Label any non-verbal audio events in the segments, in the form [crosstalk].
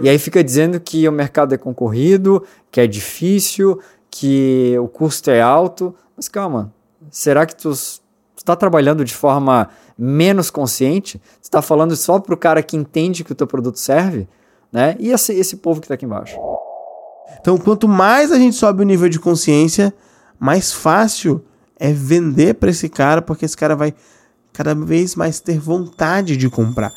E aí fica dizendo que o mercado é concorrido, que é difícil, que o custo é alto. Mas calma, será que tu está trabalhando de forma menos consciente? Você está falando só para o cara que entende que o teu produto serve? Né? E esse, esse povo que está aqui embaixo? Então, quanto mais a gente sobe o nível de consciência, mais fácil é vender para esse cara, porque esse cara vai cada vez mais ter vontade de comprar.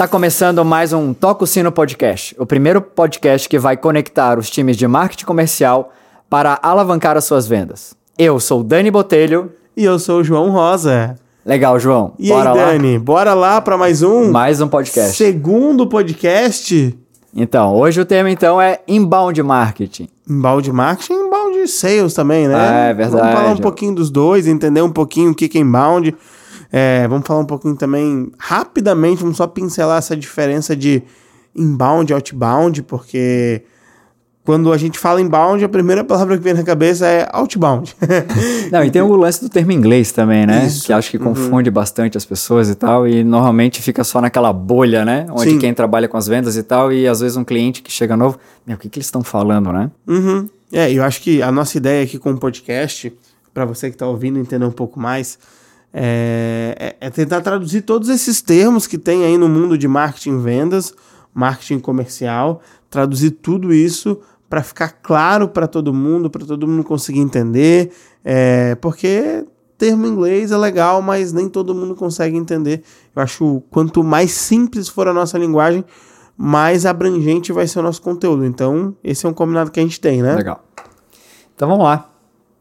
Tá começando mais um Toca o Sino Podcast, o primeiro podcast que vai conectar os times de marketing comercial para alavancar as suas vendas. Eu sou o Dani Botelho. E eu sou o João Rosa. Legal, João. E bora aí, lá? Dani, bora lá para mais um? Mais um podcast. Segundo podcast. Então, hoje o tema então é inbound marketing. Inbound marketing e inbound sales também, né? É, verdade. Vamos falar um pouquinho dos dois, entender um pouquinho o que é inbound. É, vamos falar um pouquinho também, rapidamente, vamos só pincelar essa diferença de inbound e outbound, porque quando a gente fala inbound, a primeira palavra que vem na cabeça é outbound. [laughs] Não, e tem o lance do termo inglês também, né? Isso. Que acho que confunde uhum. bastante as pessoas e tal, e normalmente fica só naquela bolha, né? Onde Sim. quem trabalha com as vendas e tal, e às vezes um cliente que chega novo, meu, o que, que eles estão falando, né? Uhum. É, eu acho que a nossa ideia aqui com o podcast, para você que está ouvindo entender um pouco mais, é, é, é, tentar traduzir todos esses termos que tem aí no mundo de marketing vendas, marketing comercial, traduzir tudo isso para ficar claro para todo mundo, para todo mundo conseguir entender, é, porque termo em inglês é legal, mas nem todo mundo consegue entender. Eu acho quanto mais simples for a nossa linguagem, mais abrangente vai ser o nosso conteúdo. Então, esse é um combinado que a gente tem, né? Legal. Então vamos lá.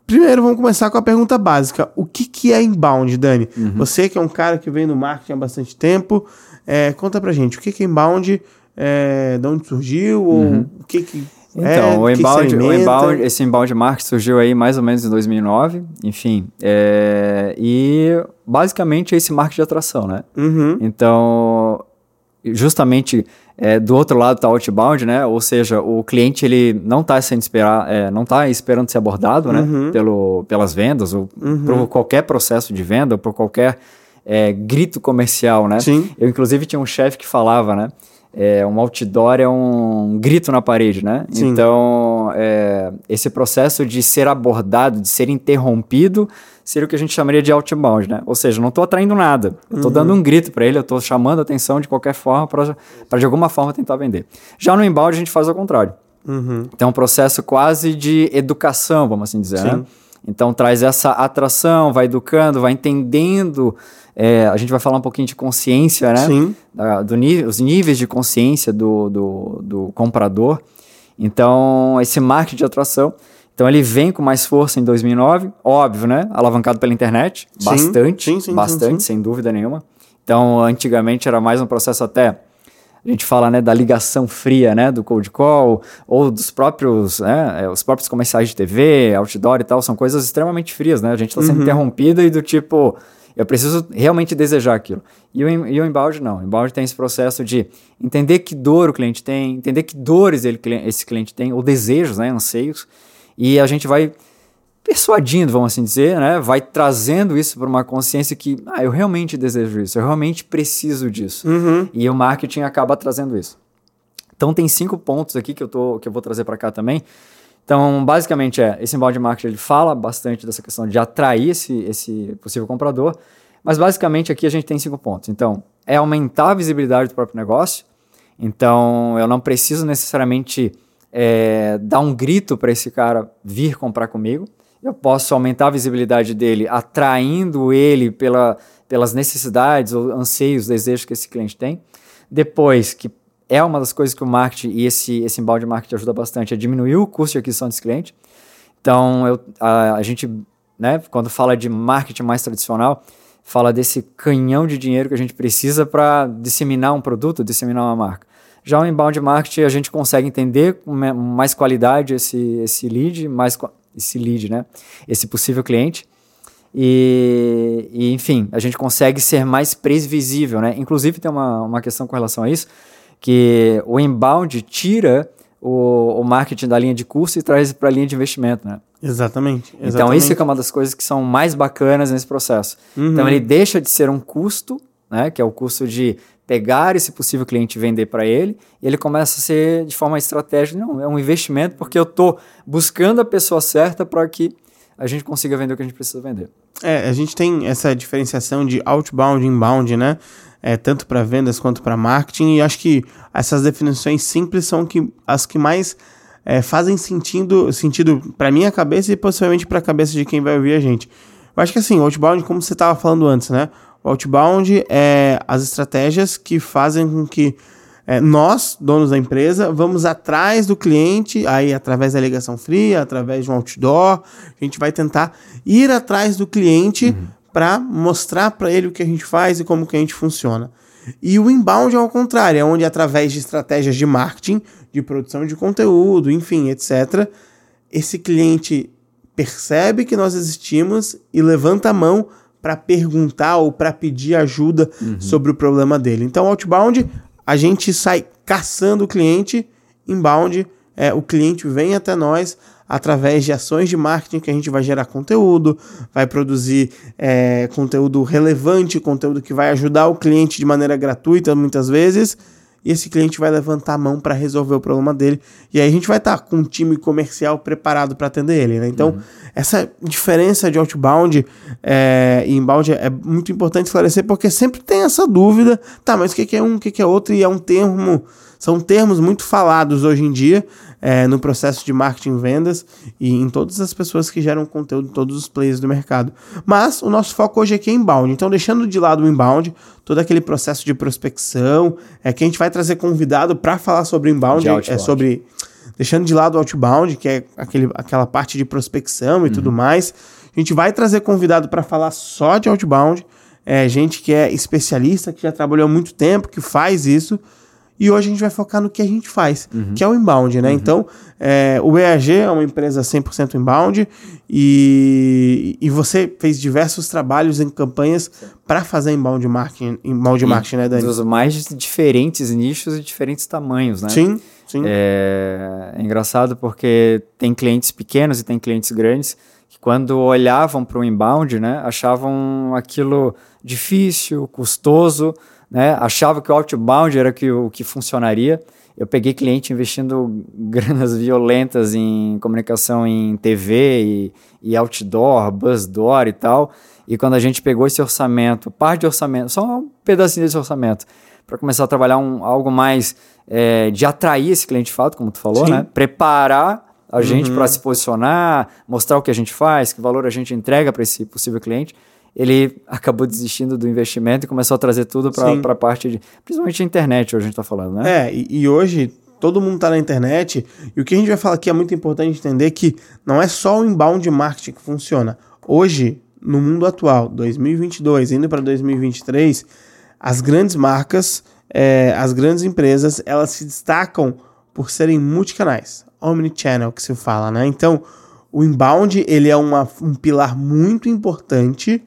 Primeiro, vamos começar com a pergunta básica. O que, que é inbound, Dani? Uhum. Você que é um cara que vem no marketing há bastante tempo, é, conta pra gente, o que, que é inbound, é, de onde surgiu, uhum. ou o que que... É, então, é, o, inbound, o inbound, esse inbound marketing surgiu aí mais ou menos em 2009, enfim, é, e basicamente é esse marketing de atração, né? Uhum. Então, justamente é, do outro lado está outbound, né? Ou seja, o cliente ele não está sendo esperar, é, não está esperando ser abordado, né? Uhum. Pelo, pelas vendas ou uhum. por qualquer processo de venda, ou por qualquer é, grito comercial, né? Sim. Eu inclusive tinha um chefe que falava, né? É, um outdoor é um grito na parede, né? Sim. Então, é, esse processo de ser abordado, de ser interrompido, seria o que a gente chamaria de outbound, né? Ou seja, não estou atraindo nada. Eu estou uhum. dando um grito para ele, eu estou chamando a atenção de qualquer forma para de alguma forma tentar vender. Já no inbound a gente faz ao contrário. Uhum. Então é um processo quase de educação, vamos assim dizer? Sim. né? Então traz essa atração, vai educando, vai entendendo. É, a gente vai falar um pouquinho de consciência, né? Sim. Da, do, os níveis de consciência do, do, do comprador. Então, esse marketing de atração então ele vem com mais força em 2009, óbvio, né? Alavancado pela internet, sim, bastante, sim, sim, bastante, sem dúvida nenhuma. Então antigamente era mais um processo até a gente fala né, da ligação fria, né, do cold call ou dos próprios, né, é, os próprios comerciais de TV, outdoor e tal, são coisas extremamente frias, né? A gente está sendo uhum. interrompida e do tipo, eu preciso realmente desejar aquilo. E o, e o inbound não. O inbound tem esse processo de entender que dor o cliente tem, entender que dores ele, esse cliente tem, ou desejos, né, anseios, e a gente vai persuadindo, vamos assim dizer, né? Vai trazendo isso para uma consciência que, ah, eu realmente desejo isso, eu realmente preciso disso. Uhum. E o marketing acaba trazendo isso. Então tem cinco pontos aqui que eu, tô, que eu vou trazer para cá também. Então, basicamente é, esse inbound marketing ele fala bastante dessa questão de atrair esse, esse possível comprador, mas basicamente aqui a gente tem cinco pontos. Então, é aumentar a visibilidade do próprio negócio. Então, eu não preciso necessariamente é, dar um grito para esse cara vir comprar comigo. Eu posso aumentar a visibilidade dele, atraindo ele pela, pelas necessidades ou anseios, desejos que esse cliente tem. Depois, que é uma das coisas que o marketing e esse, esse embalde de marketing ajuda bastante, é diminuir o custo de aquisição desse cliente. Então, eu, a, a gente, né, quando fala de marketing mais tradicional, fala desse canhão de dinheiro que a gente precisa para disseminar um produto, disseminar uma marca. Já o inbound marketing a gente consegue entender com mais qualidade esse, esse lead, mais esse lead, né? Esse possível cliente. E, e, enfim, a gente consegue ser mais previsível, né? Inclusive tem uma, uma questão com relação a isso, que o inbound tira o, o marketing da linha de curso e traz para a linha de investimento, né? Exatamente. Então, exatamente. isso é uma das coisas que são mais bacanas nesse processo. Uhum. Então, ele deixa de ser um custo, né, que é o custo de pegar esse possível cliente e vender para ele, e ele começa a ser de forma estratégica, não, é um investimento porque eu estou buscando a pessoa certa para que a gente consiga vender o que a gente precisa vender. É, a gente tem essa diferenciação de outbound e inbound, né? É, tanto para vendas quanto para marketing, e acho que essas definições simples são que, as que mais é, fazem sentido, sentido para minha cabeça e possivelmente para a cabeça de quem vai ouvir a gente. Eu acho que assim, outbound, como você estava falando antes, né? O outbound é as estratégias que fazem com que é, nós, donos da empresa, vamos atrás do cliente, aí através da ligação fria, através de um outdoor, a gente vai tentar ir atrás do cliente uhum. para mostrar para ele o que a gente faz e como que a gente funciona. E o inbound é ao contrário, é onde através de estratégias de marketing, de produção de conteúdo, enfim, etc., esse cliente percebe que nós existimos e levanta a mão para perguntar ou para pedir ajuda uhum. sobre o problema dele. Então, outbound, a gente sai caçando o cliente, inbound, é, o cliente vem até nós através de ações de marketing que a gente vai gerar conteúdo, vai produzir é, conteúdo relevante, conteúdo que vai ajudar o cliente de maneira gratuita muitas vezes e esse cliente vai levantar a mão para resolver o problema dele. E aí a gente vai estar tá com um time comercial preparado para atender ele. Né? Então, uhum. essa diferença de outbound é, e inbound é muito importante esclarecer, porque sempre tem essa dúvida, tá, mas o que, que é um, o que, que é outro, e é um termo, são termos muito falados hoje em dia, é, no processo de marketing e vendas e em todas as pessoas que geram conteúdo, todos os players do mercado. Mas o nosso foco hoje aqui é inbound. Então, deixando de lado o inbound, todo aquele processo de prospecção, é que a gente vai trazer convidado para falar sobre inbound, é sobre deixando de lado o outbound, que é aquele, aquela parte de prospecção e uhum. tudo mais. A gente vai trazer convidado para falar só de outbound, é gente que é especialista, que já trabalhou há muito tempo, que faz isso. E hoje a gente vai focar no que a gente faz, uhum. que é o inbound, né? Uhum. Então, é, o EAG é uma empresa 100% inbound e, e você fez diversos trabalhos em campanhas para fazer inbound marketing, inbound marketing, né, Dani? Dos mais diferentes nichos e diferentes tamanhos, né? Sim, sim. É, é engraçado porque tem clientes pequenos e tem clientes grandes que quando olhavam para o inbound, né, achavam aquilo difícil, custoso, né? Achava que o outbound era que, o que funcionaria. Eu peguei cliente investindo [laughs] granas violentas em comunicação em TV e, e outdoor, buzzdoor e tal. E quando a gente pegou esse orçamento, parte de orçamento, só um pedacinho desse orçamento, para começar a trabalhar um, algo mais é, de atrair esse cliente de fato, como tu falou, Sim. né? Preparar a gente uhum. para se posicionar, mostrar o que a gente faz, que valor a gente entrega para esse possível cliente ele acabou desistindo do investimento e começou a trazer tudo para a parte de. Principalmente a internet, hoje a gente está falando, né? É, e, e hoje todo mundo está na internet. E o que a gente vai falar aqui é muito importante entender que não é só o inbound marketing que funciona. Hoje, no mundo atual, 2022, indo para 2023, as grandes marcas, é, as grandes empresas, elas se destacam por serem multicanais, omnichannel que se fala, né? Então, o inbound ele é uma, um pilar muito importante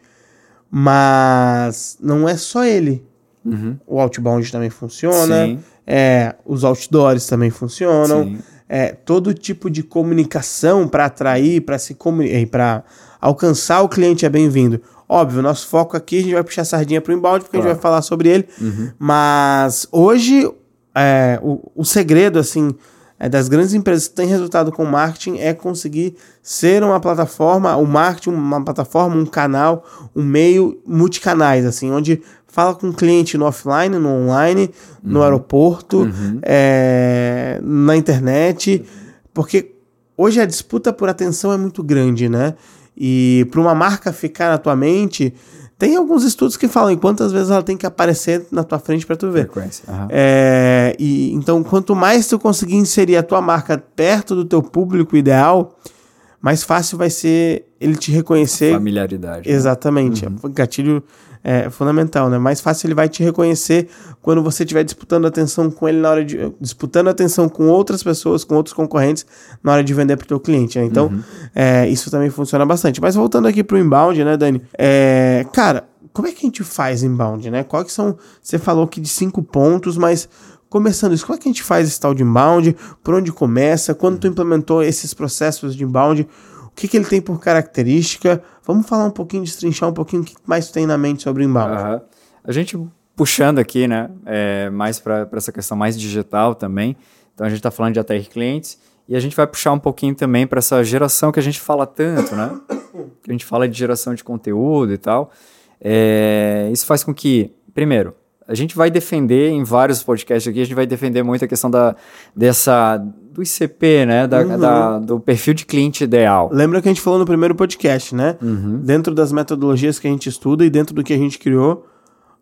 mas não é só ele. Uhum. O outbound também funciona. Sim. É, os outdoors também funcionam. Sim. É, todo tipo de comunicação para atrair, para se para alcançar o cliente é bem-vindo. Óbvio, nosso foco aqui a gente vai puxar a sardinha para o inbound porque claro. a gente vai falar sobre ele. Uhum. Mas hoje é, o, o segredo assim das grandes empresas que têm resultado com marketing é conseguir ser uma plataforma, o marketing, uma plataforma, um canal, um meio multicanais, assim, onde fala com o cliente no offline, no online, uhum. no aeroporto, uhum. é, na internet, porque hoje a disputa por atenção é muito grande, né? E para uma marca ficar na tua mente, tem alguns estudos que falam em quantas vezes ela tem que aparecer na tua frente para tu ver. Frequência. Uhum. É, e, então, quanto mais tu conseguir inserir a tua marca perto do teu público ideal, mais fácil vai ser ele te reconhecer. Familiaridade. Né? Exatamente. Uhum. É um gatilho é, fundamental, né? Mais fácil ele vai te reconhecer quando você estiver disputando atenção com ele na hora de. disputando atenção com outras pessoas, com outros concorrentes, na hora de vender para o teu cliente. Né? Então, uhum. é, isso também funciona bastante. Mas voltando aqui para o inbound, né, Dani? É, cara, como é que a gente faz inbound, né? Quais que são. Você falou aqui de cinco pontos, mas começando isso, como é que a gente faz esse tal de inbound? Por onde começa? Quando tu implementou esses processos de inbound? O que, que ele tem por característica. Vamos falar um pouquinho, destrinchar um pouquinho o que mais tem na mente sobre o inbound. Uhum. A gente puxando aqui, né, é, mais para essa questão mais digital também. Então a gente está falando de atrair clientes e a gente vai puxar um pouquinho também para essa geração que a gente fala tanto, né? Que a gente fala de geração de conteúdo e tal. É, isso faz com que, primeiro, a gente vai defender em vários podcasts aqui, a gente vai defender muito a questão da, dessa, do ICP, né? Da, uhum. da, do perfil de cliente ideal. Lembra que a gente falou no primeiro podcast, né? Uhum. Dentro das metodologias que a gente estuda e dentro do que a gente criou,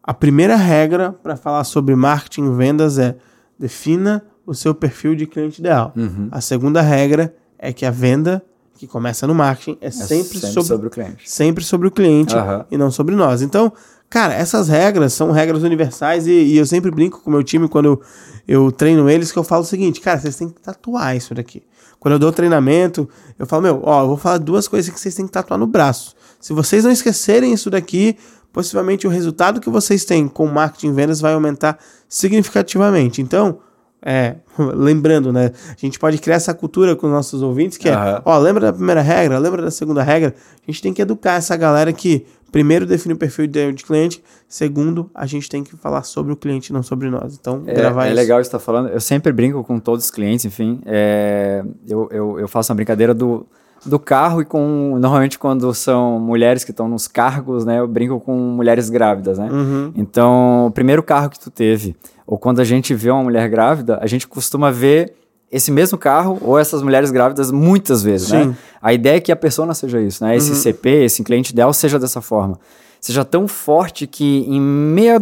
a primeira regra para falar sobre marketing e vendas é defina o seu perfil de cliente ideal. Uhum. A segunda regra é que a venda que começa no marketing é, é sempre, sempre sobre, sobre, o cliente. Sempre sobre o cliente e não sobre nós. Então, cara, essas regras são regras universais e, e eu sempre brinco com o meu time quando eu, eu treino eles que eu falo o seguinte, cara, vocês têm que tatuar isso daqui. Quando eu dou treinamento, eu falo, meu, ó, eu vou falar duas coisas que vocês têm que tatuar no braço. Se vocês não esquecerem isso daqui, possivelmente o resultado que vocês têm com marketing e vendas vai aumentar significativamente. Então, é, [laughs] lembrando, né? A gente pode criar essa cultura com os nossos ouvintes, que é, uhum. ó, lembra da primeira regra, lembra da segunda regra? A gente tem que educar essa galera que, primeiro, define o perfil de cliente, segundo, a gente tem que falar sobre o cliente, não sobre nós. Então, é, gravar é isso. É legal estar falando. Eu sempre brinco com todos os clientes, enfim. É, eu, eu, eu faço uma brincadeira do do carro e com normalmente quando são mulheres que estão nos cargos, né, eu brinco com mulheres grávidas, né? Uhum. Então, o primeiro carro que tu teve, ou quando a gente vê uma mulher grávida, a gente costuma ver esse mesmo carro ou essas mulheres grávidas muitas vezes, né? Sim. né? A ideia é que a persona seja isso, né? Esse uhum. CP, esse cliente ideal seja dessa forma. Seja tão forte que em meia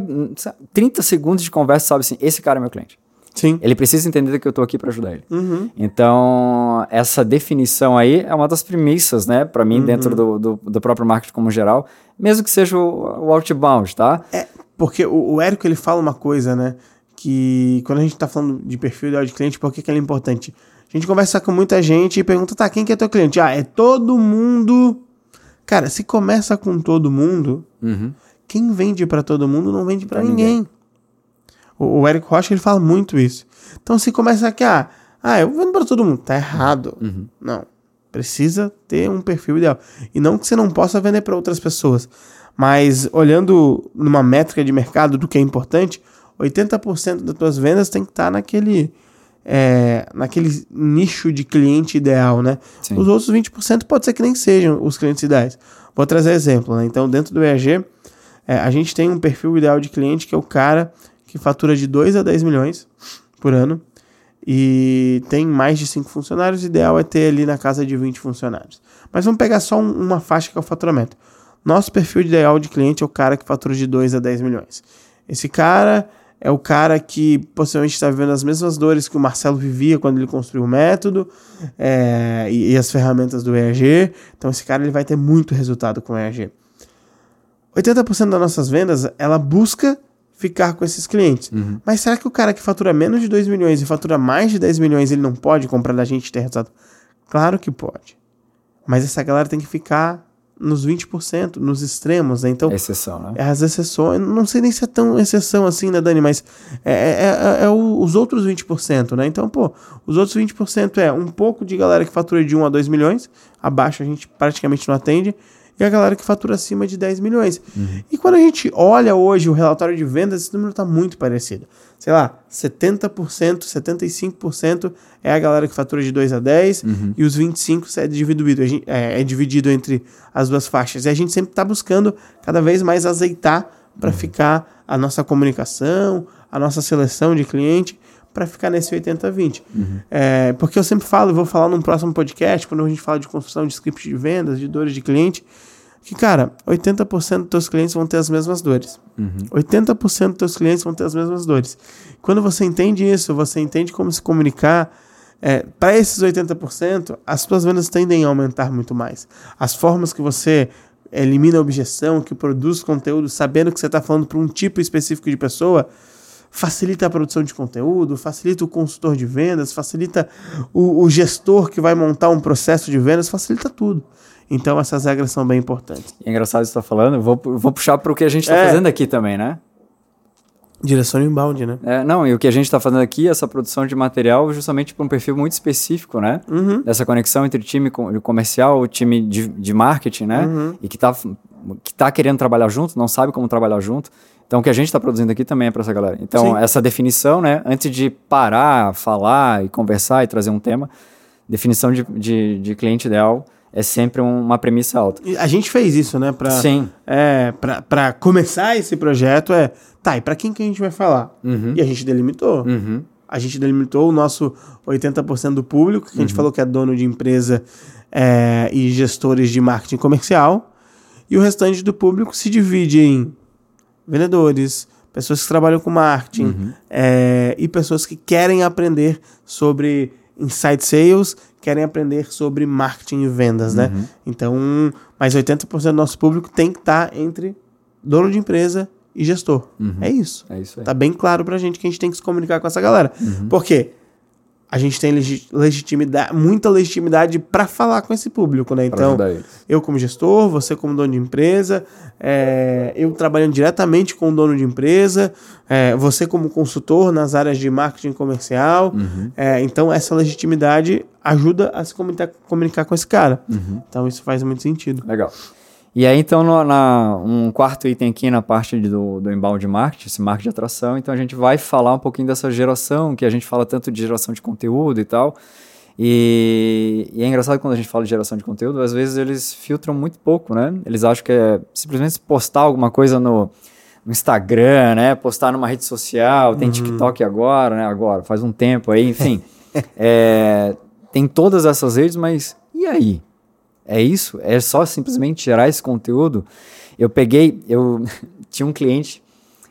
30 segundos de conversa sabe assim, esse cara é meu cliente. Sim. Ele precisa entender que eu estou aqui para ajudar ele. Uhum. Então, essa definição aí é uma das premissas, né, para mim, uhum. dentro do, do, do, próprio marketing como geral, mesmo que seja o, o outbound, tá? É, porque o, o Érico, ele fala uma coisa, né, que quando a gente está falando de perfil de cliente, por que, que ele é importante? A gente conversa com muita gente e pergunta, tá, quem que é teu cliente? Ah, é todo mundo. Cara, se começa com todo mundo, uhum. quem vende para todo mundo não vende para ninguém. ninguém. O, o Eric Rocha ele fala muito isso. Então se começa aqui, ah, ah eu vendo para todo mundo, tá errado. Uhum. Não. Precisa ter um perfil ideal. E não que você não possa vender para outras pessoas. Mas olhando numa métrica de mercado do que é importante, 80% das tuas vendas tem que estar tá naquele, é, naquele nicho de cliente ideal, né? Sim. Os outros 20% pode ser que nem sejam os clientes ideais. Vou trazer exemplo, né? Então, dentro do EAG, é, a gente tem um perfil ideal de cliente que é o cara que fatura de 2 a 10 milhões por ano e tem mais de 5 funcionários. O ideal é ter ali na casa de 20 funcionários. Mas vamos pegar só um, uma faixa que é o faturamento. Nosso perfil ideal de cliente é o cara que fatura de 2 a 10 milhões. Esse cara é o cara que possivelmente está vivendo as mesmas dores que o Marcelo vivia quando ele construiu o método é, e, e, as ferramentas do EAG. Então esse cara ele vai ter muito resultado com o EAG. 80% das nossas vendas ela busca ficar com esses clientes. Uhum. Mas será que o cara que fatura menos de 2 milhões e fatura mais de 10 milhões, ele não pode comprar da gente e ter resultado? Claro que pode. Mas essa galera tem que ficar nos 20%, nos extremos, né? Então, exceção, né? É as exceções, não sei nem se é tão exceção assim, né, Dani? Mas é, é, é, é o, os outros 20%, né? Então, pô, os outros 20% é um pouco de galera que fatura de 1 a 2 milhões, abaixo a gente praticamente não atende, e a galera que fatura acima de 10 milhões. Uhum. E quando a gente olha hoje o relatório de vendas, esse número está muito parecido. Sei lá, 70%, 75% é a galera que fatura de 2 a 10 uhum. e os 25% é dividido, é, é dividido entre as duas faixas. E a gente sempre está buscando cada vez mais azeitar para uhum. ficar a nossa comunicação, a nossa seleção de cliente para ficar nesse 80-20. Uhum. É, porque eu sempre falo, vou falar num próximo podcast, quando a gente fala de construção de script de vendas, de dores de cliente, que, cara, 80% dos teus clientes vão ter as mesmas dores. Uhum. 80% dos teus clientes vão ter as mesmas dores. Quando você entende isso, você entende como se comunicar. É, para esses 80%, as suas vendas tendem a aumentar muito mais. As formas que você elimina a objeção, que produz conteúdo, sabendo que você está falando para um tipo específico de pessoa, facilita a produção de conteúdo, facilita o consultor de vendas, facilita o, o gestor que vai montar um processo de vendas, facilita tudo. Então essas regras são bem importantes. É engraçado você estar tá falando, vou, vou puxar para o que a gente está é. fazendo aqui também, né? Direção inbound, né? É, não, e o que a gente está fazendo aqui, essa produção de material, justamente para um perfil muito específico, né? Uhum. Dessa conexão entre time comercial, time de, de marketing, né? Uhum. E que está que tá querendo trabalhar junto, não sabe como trabalhar junto. Então, o que a gente está produzindo aqui também é para essa galera. Então, Sim. essa definição, né? Antes de parar, falar e conversar e trazer um tema, definição de, de, de cliente ideal é sempre um- uma premissa alta. E a gente fez isso, né? Pra, Sim. É, pra começar esse projeto é, tá, e pra quem que a gente vai falar? Uhum. E a gente delimitou. Uhum. A gente delimitou o nosso 80% do público, que a Uhum. gente falou que é dono de empresa é, e gestores de marketing comercial. E o restante do público se divide em vendedores, pessoas que trabalham com marketing Uhum. é, e pessoas que querem aprender sobre inside sales, querem aprender sobre marketing e vendas, né? Uhum. Então, mais 80% do nosso público tem que estar entre dono de empresa e gestor. É isso. É isso aí. Tá bem claro pra gente que a gente tem que se comunicar com essa galera. Uhum. A gente tem legi- legitimidade, muita legitimidade pra falar com esse público, né? Então, eu como gestor, você como dono de empresa, é, eu trabalhando diretamente com o dono de empresa, é, você como consultor nas áreas de marketing comercial. Uhum. É, então, essa legitimidade ajuda a se comunicar, comunicar com esse cara. Uhum. Então, isso faz muito sentido. Legal. E aí, então, no- na, um quarto item aqui na parte do, do inbound marketing, esse marketing de atração, então a gente vai falar um pouquinho dessa geração, que a gente fala tanto de geração de conteúdo e tal. E, e é engraçado quando a gente fala de geração de conteúdo, às vezes eles filtram muito pouco, né? Eles acham que é simplesmente postar alguma coisa no, no Instagram, né? Postar numa rede social, tem TikTok agora, né? Agora, faz um tempo aí, enfim. [laughs] É, tem todas essas redes, mas e aí? É isso? É só simplesmente gerar esse conteúdo? Eu peguei, eu [laughs] tinha um cliente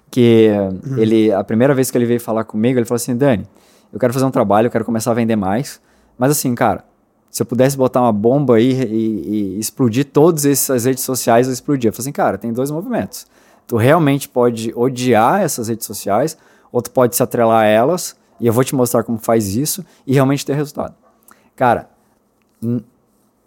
que ele, a primeira vez que ele veio falar comigo, ele falou assim, Dani, eu quero fazer um trabalho, eu quero começar a vender mais, mas assim, cara, se eu pudesse botar uma bomba aí e, e explodir todas essas redes sociais, eu explodia. Eu falei assim, cara, tem dois movimentos. Tu realmente pode odiar essas redes sociais, ou tu pode se atrelar a elas, e eu vou te mostrar como faz isso, e realmente ter resultado. Cara, em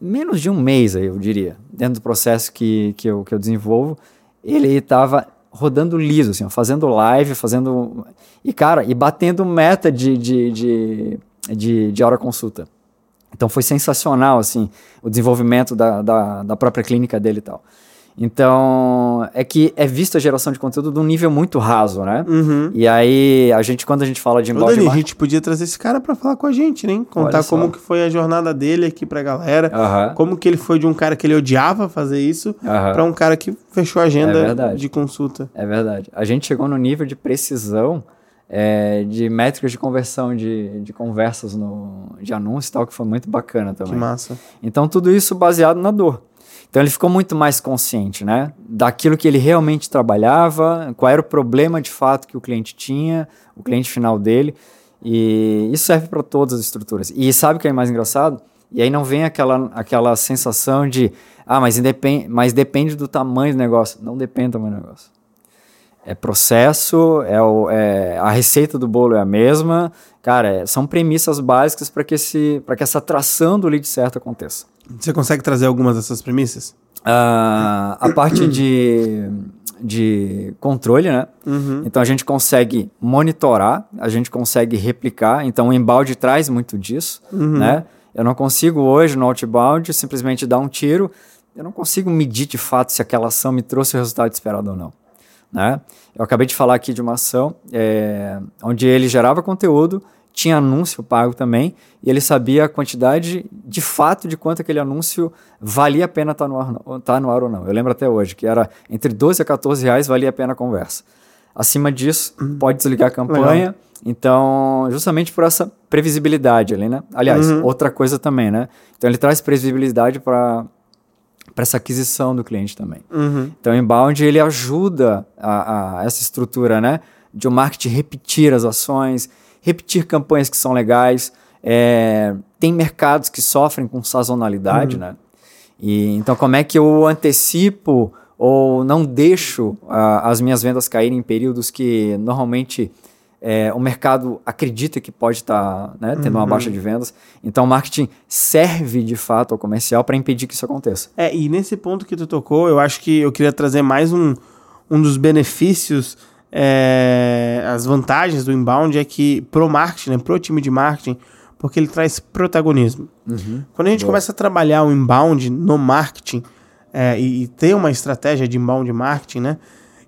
menos de um mês, eu diria, dentro do processo que, que, eu, que eu desenvolvo, ele estava rodando liso, assim, ó, fazendo live, fazendo. E, cara, e batendo meta de, de, de, de, de hora consulta. Então foi sensacional, assim, o desenvolvimento da, da, da própria clínica dele e tal. Então, é que é vista a geração de conteúdo de um nível muito raso, né? Uhum. E aí, a gente, quando a gente fala de inbound Dani, a marketing- gente podia trazer esse cara pra falar com a gente, né? Contar como que foi a jornada dele aqui pra galera. Aham. Como que ele foi de um cara que ele odiava fazer isso Aham. pra um cara que fechou a É agenda verdade. de consulta. É verdade. A gente chegou no nível de precisão é, de métricas de conversão de, de conversas no, de anúncio e tal, que foi muito bacana Que também. massa. Então, tudo isso baseado na dor. Então, ele ficou muito mais consciente, né? Daquilo que ele realmente trabalhava, qual era o problema de fato que o cliente tinha, o cliente final dele. E isso serve para todas as estruturas. E sabe o que é mais engraçado? E aí não vem aquela, aquela sensação de, ah, mas, independ, mas depende do tamanho do negócio. Não depende do tamanho do negócio. É processo, é, o, é a receita do bolo é a mesma. Cara, é- são premissas básicas para que, esse- que essa atração do lead certo aconteça. Você consegue trazer algumas dessas premissas? Ah, a parte de, de controle, né? Uhum. Então a gente consegue monitorar, a gente consegue replicar. Então o embalde traz muito disso, né? Eu não consigo hoje no outbound simplesmente dar um tiro. Eu não consigo medir de fato se aquela ação me trouxe o resultado esperado ou não. Né? Eu acabei de falar aqui de uma ação é, onde ele gerava conteúdo, tinha anúncio pago também, e ele sabia a quantidade de fato de quanto aquele anúncio valia a pena estar no ar, tá no ar ou não. Eu lembro até hoje que era entre 12 a 14 reais valia a pena a conversa. Acima disso, pode desligar a campanha. Então, justamente por essa previsibilidade ali, né? Aliás, outra coisa também, né? Então, ele traz previsibilidade para para essa aquisição do cliente também. Uhum. Então, o inbound ele ajuda a, a essa estrutura, né, de o marketing repetir as ações, repetir campanhas que são legais. É, tem mercados que sofrem com sazonalidade, né? E então, como é que eu antecipo ou não deixo ah, as minhas vendas caírem em períodos que normalmente é, o mercado acredita que pode estar né, tendo uma baixa de vendas. Então, o marketing serve de fato ao comercial para impedir que isso aconteça. É, e nesse ponto que tu tocou, eu acho que eu queria trazer mais um, um dos benefícios é, as vantagens do inbound é que pro marketing, né, pro time de marketing, porque ele traz protagonismo. Uhum. Quando a gente Boa. começa a trabalhar o inbound no marketing é, e, e ter uma estratégia de inbound marketing, né?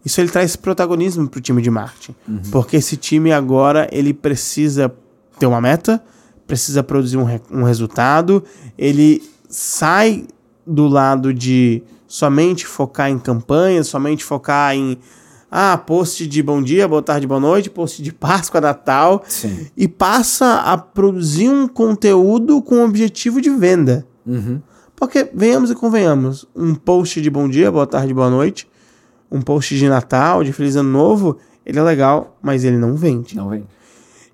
Isso ele traz protagonismo pro time de marketing. Porque esse time agora ele precisa ter uma meta, precisa produzir um, re- um resultado, ele sai do lado de somente focar em campanhas, somente focar em ah, post de bom dia, boa tarde, boa noite, post de [laughs] Páscoa, Natal, Sim. e passa a produzir um conteúdo com objetivo de venda. Uhum. Porque, venhamos e convenhamos, um post de bom dia, boa tarde, boa noite, um post de Natal, de Feliz Ano Novo, ele é legal, mas ele não vende. Não vem.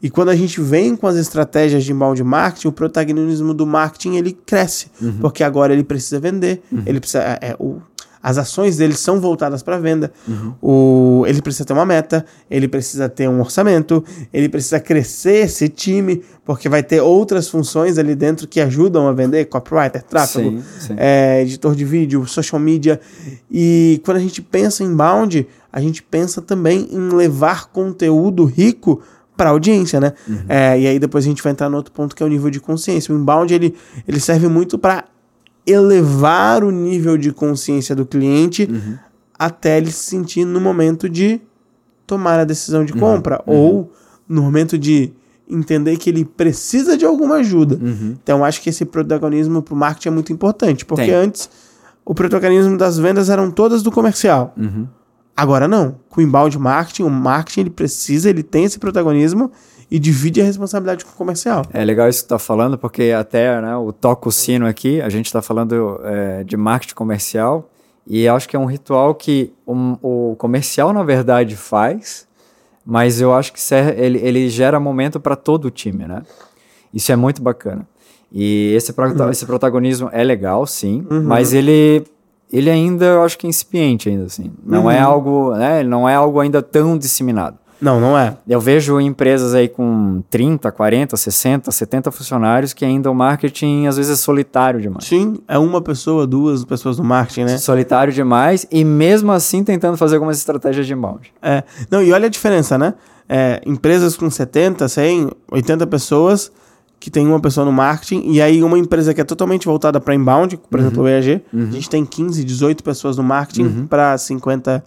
E quando a gente vem com as estratégias de inbound marketing, o protagonismo do marketing ele cresce, porque agora ele precisa vender, ele precisa é, é, o, as ações dele são voltadas para venda. O, ele precisa ter uma meta, ele precisa ter um orçamento, ele precisa crescer esse time, porque vai ter outras funções ali dentro que ajudam a vender, copywriter, tráfego, Sim, sim. é, editor de vídeo, social media. E quando a gente pensa em inbound, a gente pensa também em levar conteúdo rico para a audiência, né? É, e aí depois a gente vai entrar no outro ponto que é o nível de consciência. O inbound ele, ele serve muito para elevar o nível de consciência do cliente até ele se sentir no momento de tomar a decisão de compra ou no momento de entender que ele precisa de alguma ajuda. Então, eu acho que esse protagonismo para o marketing é muito importante, porque Tem. antes o protagonismo das vendas eram todas do comercial. Uhum. Agora não. Com o inbound marketing, o marketing ele precisa, ele tem esse protagonismo e divide a responsabilidade com o comercial. É legal isso que tu tá falando, porque até né, o toca o sino aqui, a gente está falando é, de marketing comercial, e acho que é um ritual que o, o comercial, na verdade, faz, mas eu acho que ele, ele gera momento para todo o time, né? Isso é muito bacana. E esse, prota- esse protagonismo é legal, sim, mas ele, ele ainda, eu acho que é incipiente ainda, assim. Não é algo, né? Não é algo ainda tão disseminado. Não, não é. Eu vejo empresas aí com 30, 40, 60, 70 funcionários que ainda o marketing às vezes é solitário demais. Sim, é uma pessoa, duas pessoas no marketing, né? Solitário demais e mesmo assim tentando fazer algumas estratégias de inbound. É. Não, e olha a diferença, né? É, empresas com 70, 100, 80 pessoas que tem uma pessoa no marketing e aí uma empresa que é totalmente voltada para inbound, por exemplo, o EAG, a gente tem 15, 18 pessoas no marketing para 50,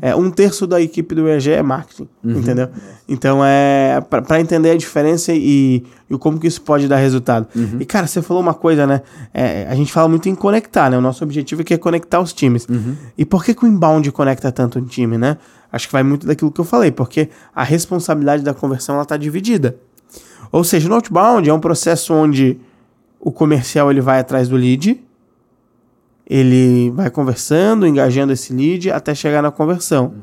é, um terço da equipe do EAG é marketing, entendeu? Então é para entender a diferença e, e como que isso pode dar resultado. E cara, você falou uma coisa, né? É, a gente fala muito em conectar, né? O nosso objetivo aqui é conectar os times. E por que, que o inbound conecta tanto um time, né? Acho que vai muito daquilo que eu falei, porque a responsabilidade da conversão ela está dividida. Ou seja, no outbound é um processo onde o comercial ele vai atrás do lead, ele vai conversando, engajando esse lead até chegar na conversão.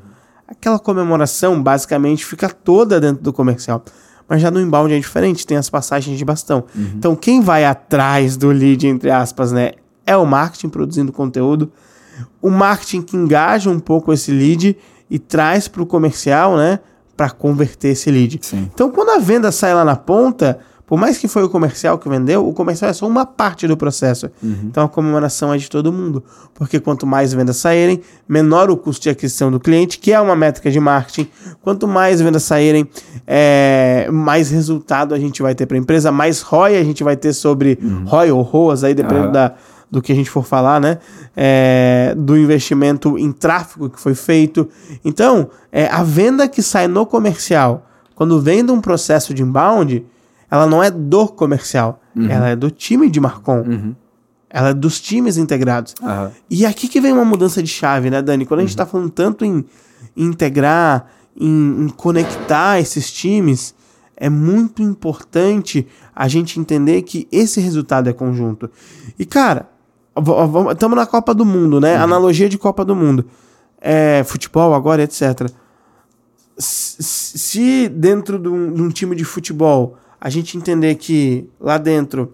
Aquela comemoração basicamente fica toda dentro do comercial. Mas já no inbound é diferente, tem as passagens de bastão. Então quem vai atrás do lead, entre aspas, né, é o marketing produzindo conteúdo. O marketing que engaja um pouco esse lead e traz para o comercial, né, para converter esse lead. Sim. Então, quando a venda sai lá na ponta, por mais que foi o comercial que vendeu, o comercial é só uma parte do processo. Então, a comemoração é de todo mundo. Porque quanto mais vendas saírem, menor o custo de aquisição do cliente, que é uma métrica de marketing. Quanto mais vendas saírem, é, mais resultado a gente vai ter para a empresa, mais ROI a gente vai ter sobre ROI ou ROAS, aí dependendo Aham. da, do que a gente for falar, né? É, do investimento em tráfego que foi feito. Então, é, a venda que sai no comercial, quando vem de um processo de inbound, ela não é do comercial, ela é do time de Marcon. Ela é dos times integrados. Aham. E aqui que vem uma mudança de chave, né, Dani? Quando a gente está falando tanto em, em integrar, em, em conectar esses times, é muito importante a gente entender que esse resultado é conjunto. E, cara, estamos na Copa do Mundo, né? Analogia de Copa do Mundo. É, futebol agora, etc. Se, se dentro de um, de um time de futebol a gente entender que lá dentro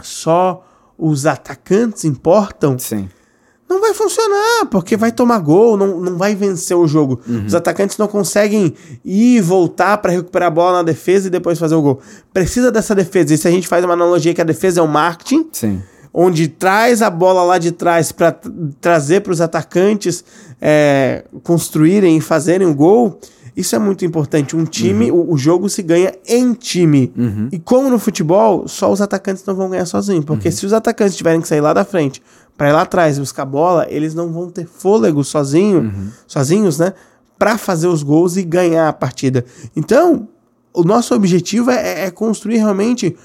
só os atacantes importam, Sim. não vai funcionar, porque vai tomar gol, não, não vai vencer o jogo. Uhum. Os atacantes não conseguem ir e voltar para recuperar a bola na defesa e depois fazer o gol. Precisa dessa defesa. E se a gente faz uma analogia que a defesa é o marketing, Sim. Onde traz a bola lá de trás para trazer para os atacantes é, construírem e fazerem o gol. Isso é muito importante. Um time, uhum. o, o, jogo se ganha em time. Uhum. E como no futebol, só os atacantes não vão ganhar sozinhos. Porque uhum. se os atacantes tiverem que sair lá da frente para ir lá atrás buscar a bola, eles não vão ter fôlego sozinho, uhum. sozinhos, né? Para fazer os gols e ganhar a partida. Então, o nosso objetivo é, é construir realmente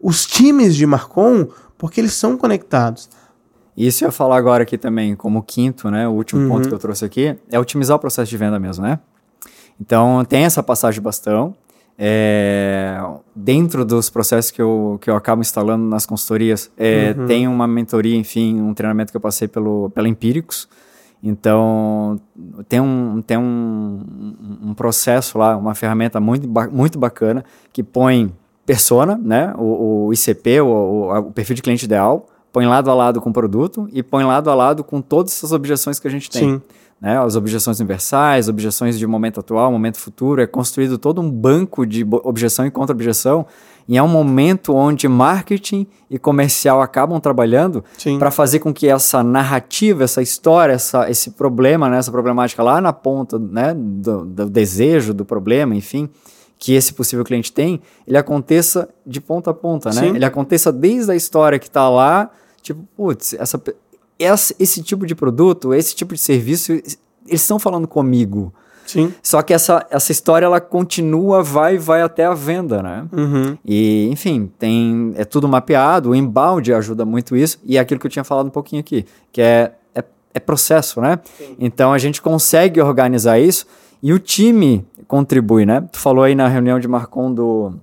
os times de Marcon, porque eles são conectados. Isso eu ia falar agora aqui também, como quinto, né? O último uhum. ponto que eu trouxe aqui é otimizar o processo de venda mesmo, né? Então, tem essa passagem de bastão. É, dentro dos processos que eu, que eu acabo instalando nas consultorias, é, uhum. tem uma mentoria, enfim, um treinamento que eu passei pelo, pela Empíricos. Então, tem um, tem um, um processo lá, uma ferramenta muito, muito bacana que põe persona, né, o, o ICP, o, o, o, perfil de cliente ideal, põe lado a lado com o produto e põe lado a lado com todas essas objeções que a gente tem. Sim. né, as objeções universais, objeções de momento atual, momento futuro, é construído todo um banco de objeção e contra-objeção, e é um momento onde marketing e comercial acabam trabalhando para fazer com que essa narrativa, essa história, essa, esse problema, né, essa problemática lá na ponta né, do, do desejo, do problema, enfim, que esse possível cliente tem, ele aconteça de ponta a ponta, né? Ele aconteça desde a história que está lá, tipo, putz, essa, esse, esse tipo de produto, esse tipo de serviço, eles estão falando comigo. Sim. Só que essa, essa história ela continua, vai vai até a venda, né? Uhum. E, enfim, tem é tudo mapeado, o inbound ajuda muito isso, e é aquilo que eu tinha falado um pouquinho aqui, que é, é, é processo, né? Sim. Então a gente consegue organizar isso e o time contribui, né? Tu falou aí na reunião de Marcon do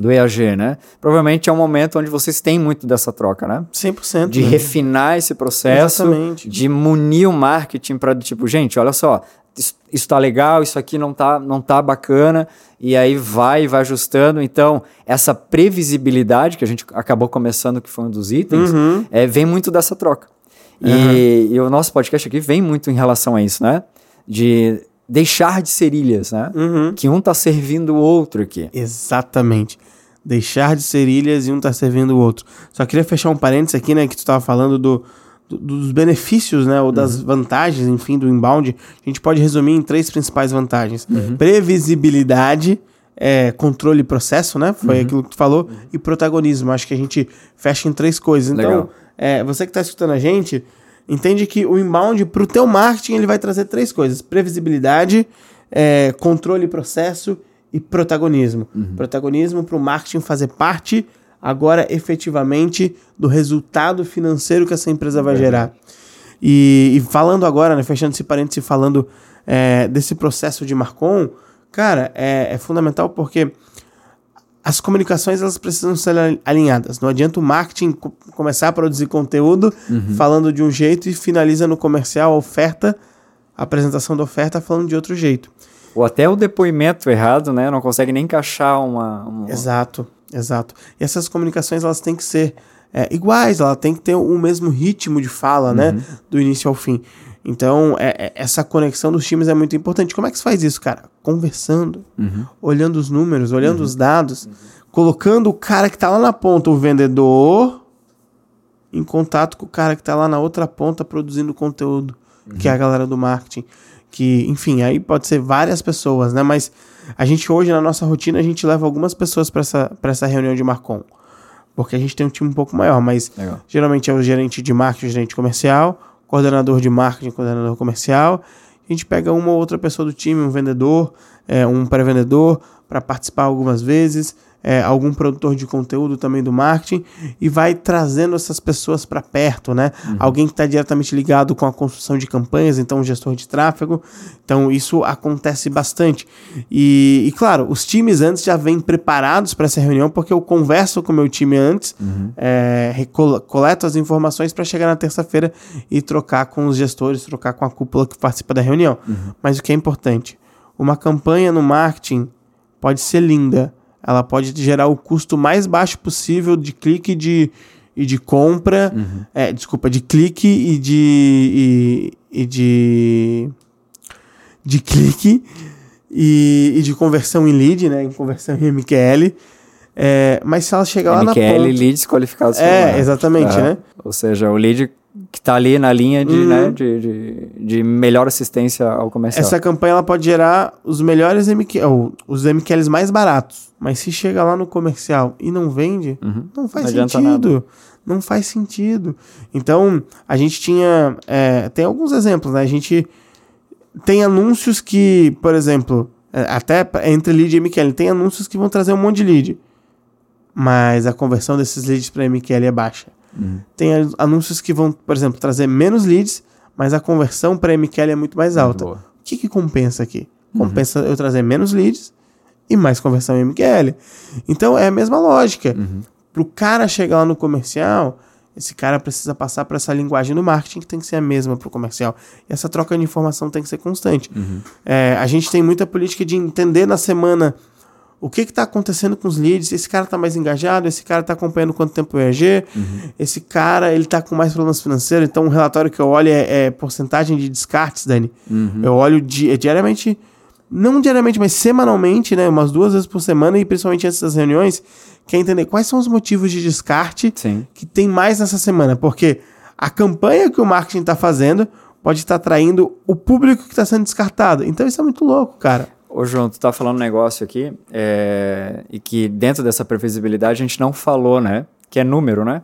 do EAG, né? Provavelmente é um momento onde vocês têm muito dessa troca, né? 100%. De né? refinar esse processo, Exatamente. de munir o marketing para tipo, gente, olha só, isso, está legal, isso aqui não tá, não tá bacana, e aí vai vai ajustando. Então, essa previsibilidade que a gente acabou começando, que foi um dos itens, uhum. é, vem muito dessa troca. Uhum. E, e, o nosso podcast aqui vem muito em relação a isso, né? De deixar de ser ilhas, né? Uhum. Que um tá servindo o outro aqui. Exatamente deixar de ser ilhas e um tá servindo o outro. Só queria fechar um parênteses aqui, né, que tu tava falando do, do dos benefícios, né, ou das uhum. vantagens, enfim, do inbound. A gente pode resumir em três principais vantagens: uhum. previsibilidade, é, controle e processo, né? Foi uhum. aquilo que tu falou, uhum. e protagonismo. Acho que a gente fecha em três coisas. Então, é, você que está escutando a gente, entende que o inbound para o teu marketing ele vai trazer três coisas: previsibilidade, é, controle e processo e protagonismo. Uhum. Protagonismo para o marketing fazer parte agora efetivamente do resultado financeiro que essa empresa vai gerar. E, e, falando agora, né, fechando esse parênteses, falando é, desse processo de Marcon, cara, é, é, fundamental porque as comunicações elas precisam ser alinhadas. Não adianta o marketing co começar a produzir conteúdo uhum. falando de um jeito e finaliza no comercial a oferta, a apresentação da oferta falando de outro jeito. Ou até o depoimento errado, né? Não consegue nem encaixar uma, uma... Exato, exato. E essas comunicações, elas têm que ser é, iguais, ela tem que ter o mesmo ritmo de fala, né? uhum. né? Do início ao fim. Então, é, é, essa conexão dos times é muito importante. Como é que se faz isso, cara? Conversando, uhum. olhando os números, olhando uhum. os dados, colocando o cara que está lá na ponta, o vendedor, em contato com o cara que está lá na outra ponta produzindo conteúdo, que é a galera do marketing que, enfim, aí pode ser várias pessoas, né? Mas a gente hoje, na nossa rotina, a gente leva algumas pessoas para essa, essa reunião de Marcon. Porque a gente tem um time um pouco maior, mas Legal. geralmente é o gerente de marketing, o gerente comercial, coordenador de marketing, coordenador comercial. A gente pega uma ou outra pessoa do time, um vendedor, é, um pré-vendedor, para participar algumas vezes é, algum produtor de conteúdo também do marketing e vai trazendo essas pessoas para perto, né? Uhum. Alguém que está diretamente ligado com a construção de campanhas, então um gestor de tráfego. Então isso acontece bastante. E, e claro, os times antes já vêm preparados para essa reunião porque eu converso com o meu time antes, uhum. é, coleto as informações para chegar na terça-feira e trocar com os gestores, trocar com a cúpula que participa da reunião. Uhum. Mas o que é importante? Uma campanha no marketing pode ser linda, ela pode gerar o custo mais baixo possível de clique de, e de compra. Uhum. É, desculpa, de clique e de. e, e de. de clique e, e, de conversão em lead, né? Em conversão em MQL. É, mas se ela chegar lá na MQL, ponta... leads qualificados. É, marketing. exatamente, Aham. né? Ou seja, o lead que está ali na linha de, Uhum. né, de, de, de melhor assistência ao comercial. Essa campanha ela pode gerar os melhores MQ, ou os MQLs mais baratos. Mas se chega lá no comercial e não vende, Uhum. não faz Não sentido. Não faz sentido. Então, a gente tinha. é, tem alguns exemplos, né? A gente tem anúncios que, por exemplo, é, até entre lead e MQL, tem anúncios que vão trazer um monte de lead. Mas a conversão desses leads para MQL é baixa. Uhum. Tem an- anúncios que vão, por exemplo, trazer menos leads, mas a conversão para MQL é muito mais alta. boa. O que, que compensa aqui? Uhum. Compensa eu trazer menos leads e mais conversão em MQL. Então é a mesma lógica. Uhum. Para o cara chegar lá no comercial, esse cara precisa passar por essa linguagem do marketing que tem que ser a mesma para o comercial. E essa troca de informação tem que ser constante. Uhum. É, a gente tem muita política de entender na semana o que está acontecendo com os leads. Esse cara está mais engajado, esse cara está acompanhando quanto tempo o ERG, esse cara ele está com mais problemas financeiros. Então, um relatório que eu olho é, é porcentagem de descartes, Dani. Uhum. Eu olho di- é diariamente, não diariamente, mas semanalmente, né? Umas duas vezes por semana e principalmente antes das reuniões, quer entender quais são os motivos de descarte Sim. que tem mais nessa semana. Porque a campanha que o marketing está fazendo pode estar atraindo o público que está sendo descartado. Então, isso é muito louco, cara. Ô, João, tu tá falando um negócio aqui, é, e que dentro dessa previsibilidade a gente não falou, né? Que é número, né?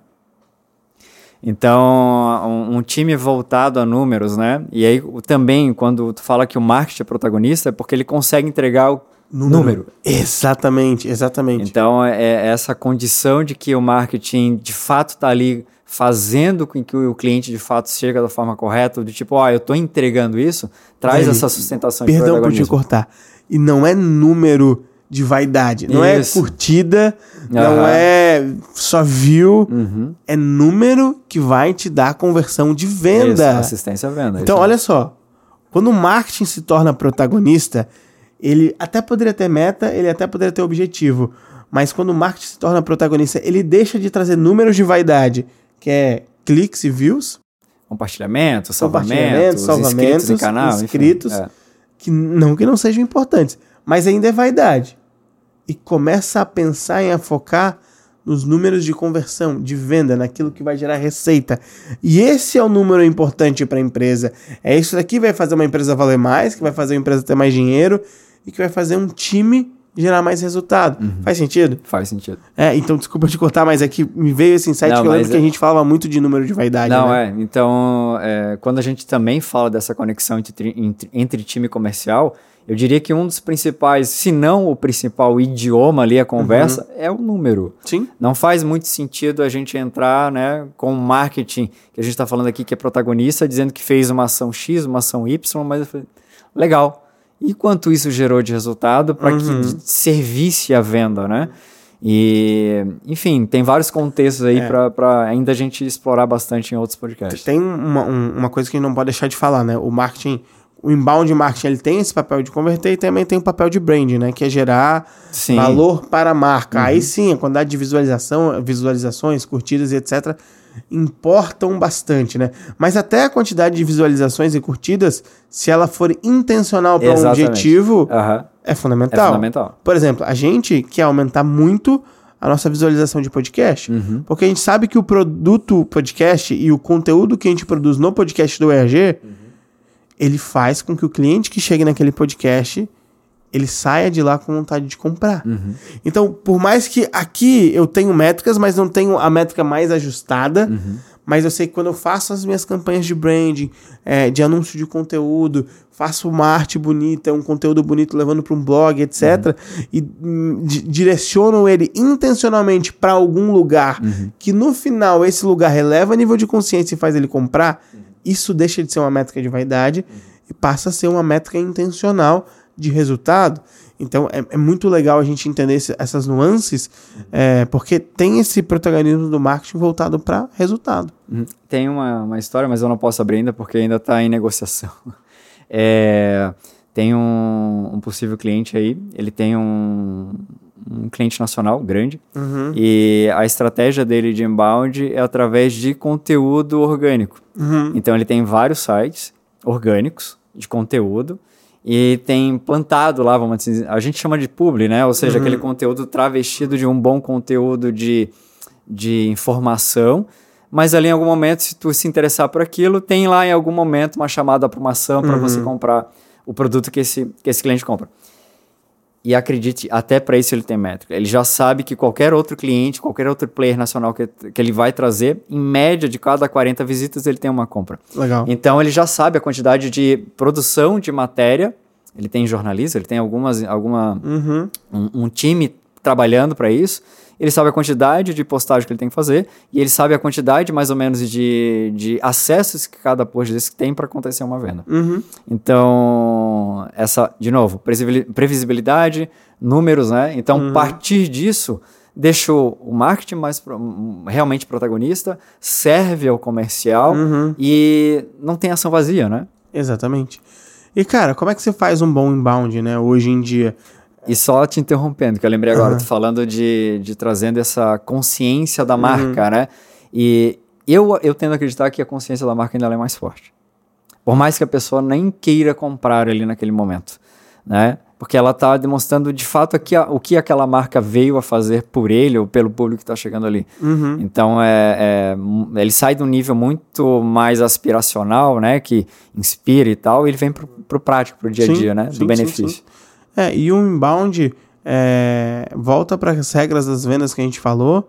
Então, um, um time voltado a números, né? E aí, também, quando tu fala que o marketing é protagonista, é porque ele consegue entregar o número. Exatamente, exatamente. Então, é é essa condição de que o marketing, de fato, está ali fazendo com que o cliente, de fato, chegue da forma correta, do tipo, ó, eu estou entregando isso, traz Dani, essa sustentação de Perdão por te cortar. E não é número de vaidade. Não Isso. é curtida, não Aham. é só view. Uhum. É número que vai te dar conversão de Isso, venda. assistência à venda. Então, isso. olha só. Quando o marketing se torna protagonista, ele até poderia ter meta, ele até poderia ter objetivo. Mas quando o marketing se torna protagonista, ele deixa de trazer números de vaidade, que é cliques e views, Compartilhamento, salvamento, salvamentos, inscritos em canal, enfim, inscritos. é. Que não que não sejam importantes, mas ainda é vaidade. E começa a pensar em focar nos números de conversão, de venda, naquilo que vai gerar receita. E esse é o número importante para a empresa. É isso daqui que vai fazer uma empresa valer mais, que vai fazer a empresa ter mais dinheiro e que vai fazer um time gerar mais resultado. Uhum. Faz sentido? Faz sentido. É, então desculpa te cortar, mas é que me veio esse insight Não, que eu lembro mas que a é- gente falava muito de número de vaidade. Não, né? é. Então, é, quando a gente também fala dessa conexão entre, entre, entre time comercial, eu diria que um dos principais, se não o principal idioma ali, a conversa, Uhum. é o número. Sim. Não faz muito sentido a gente entrar né, com o marketing, que a gente está falando aqui que é protagonista, dizendo que fez uma ação X, uma ação Y, mas eu falei, legal. E quanto isso gerou de resultado para Uhum. que servisse a venda, né? E, enfim, tem vários contextos aí É. para ainda a gente explorar bastante em outros podcasts. Tem uma, um- uma coisa que a gente não pode deixar de falar, né? O marketing, o inbound marketing, ele tem esse papel de converter e também tem o papel de branding, né? Que é gerar Sim. valor para a marca. Aí sim, a quantidade de visualização, visualizações, curtidas e etc. importam bastante, né? Mas até a quantidade de visualizações e curtidas, se ela for intencional para um objetivo, Aham, é É fundamental. fundamental. Por exemplo, a gente quer aumentar muito a nossa visualização de podcast, Uhum. porque a gente sabe que o produto podcast e o conteúdo que a gente produz no podcast do ERG, ele faz com que o cliente que chegue naquele podcast, ele saia de lá com vontade de comprar. Uhum. Então, por mais que aqui eu tenho métricas, mas não tenho a métrica mais ajustada, Uhum. mas eu sei que quando eu faço as minhas campanhas de branding, é, de anúncio de conteúdo, faço uma arte bonita, um conteúdo bonito levando para um blog, etc., e hum, di- direciono ele intencionalmente para algum lugar que no final esse lugar releva nível de consciência e faz ele comprar, isso deixa de ser uma métrica de vaidade e passa a ser uma métrica intencional de resultado. Então é, é muito legal a gente entender esse- essas nuances, é, porque tem esse protagonismo do marketing voltado para resultado. Uhum. Tem uma, uma história, mas eu não posso abrir ainda porque ainda está em negociação. [laughs] É, tem um, um possível cliente aí, ele tem um, um cliente nacional grande Uhum. e a estratégia dele de inbound é através de conteúdo orgânico. Uhum. Então ele tem vários sites orgânicos de conteúdo e tem plantado lá, vamos dizer, a gente chama de publi, né? Ou seja, aquele conteúdo travestido de um bom conteúdo de, de informação, mas ali em algum momento, se tu se interessar por aquilo, tem lá em algum momento uma chamada para uma ação para você comprar o produto que esse, que esse cliente compra. E acredite, até para isso ele tem métrica. Ele já sabe que qualquer outro cliente, qualquer outro player nacional que, que ele vai trazer, em média de cada 40 visitas, ele tem uma compra. Legal. Então ele já sabe a quantidade de produção de matéria. Ele tem jornalista, ele tem algumas, alguma, Uhum. um, um time trabalhando para isso. Ele sabe a quantidade de postagem que ele tem que fazer e ele sabe a quantidade mais ou menos de, de acessos que cada post desse tem para acontecer uma venda. Uhum. Então, essa, de novo, previsibil- previsibilidade, números, né? Então, a partir disso, deixou o marketing mais realmente protagonista, serve ao comercial e não tem ação vazia, né? Exatamente. E, cara, como é que você faz um bom inbound, né, hoje em dia? E só te interrompendo, que eu lembrei agora, tô falando de, de trazendo essa consciência da marca, né? E eu, eu tendo a acreditar que a consciência da marca ainda é mais forte. Por mais que a pessoa nem queira comprar ali naquele momento, né? Porque ela está demonstrando de fato aqui o que aquela marca veio a fazer por ele ou pelo público que está chegando ali. Uhum. Então, é, é, ele sai de um nível muito mais aspiracional, né? Que inspira e tal, e ele vem pro, pro prático, pro dia a Sim, dia, né? sim, do sim, benefício. sim. É, e o inbound é, volta para as regras das vendas que a gente falou,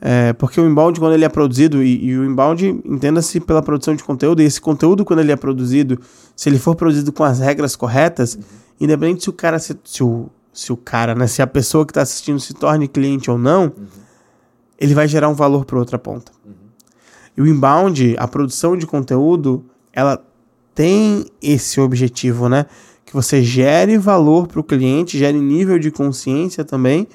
é, porque o inbound, quando ele é produzido, e, e o inbound, entenda-se pela produção de conteúdo, e esse conteúdo, quando ele é produzido, se ele for produzido com as regras corretas, independente se o cara, se, se o, se o cara, né, se a pessoa que está assistindo se torne cliente ou não, ele vai gerar um valor para outra ponta. E o inbound, a produção de conteúdo, ela tem esse objetivo, né? Que você gere valor para o cliente, gere nível de consciência também,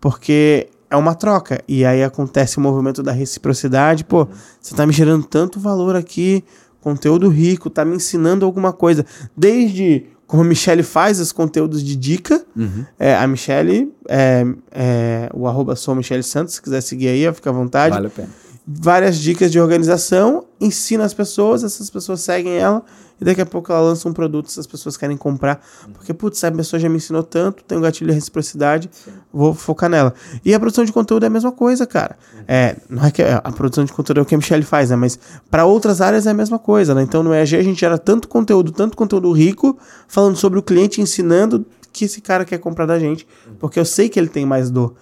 porque é uma troca. E aí acontece o movimento da reciprocidade. Pô, você tá me gerando tanto valor aqui, conteúdo rico, tá me ensinando alguma coisa. Desde como a Michelle faz os conteúdos de dica. É, a Michelle, é, é, o arroba sou Michelle Santos, se quiser seguir aí, fica à vontade Vale a pena. Várias dicas de organização, ensina as pessoas, essas pessoas seguem ela, e daqui a pouco ela lança um produto se as pessoas querem comprar. Porque, putz, a pessoa já me ensinou tanto, tem um gatilho de reciprocidade, vou focar nela. E a produção de conteúdo é a mesma coisa, cara. É, não é que a produção de conteúdo é o que a Michelle faz, né? Mas para outras áreas é a mesma coisa, né? Então no EAG a gente gera tanto conteúdo, tanto conteúdo rico, falando sobre o cliente, ensinando que esse cara quer comprar da gente, porque eu sei que ele tem mais dor.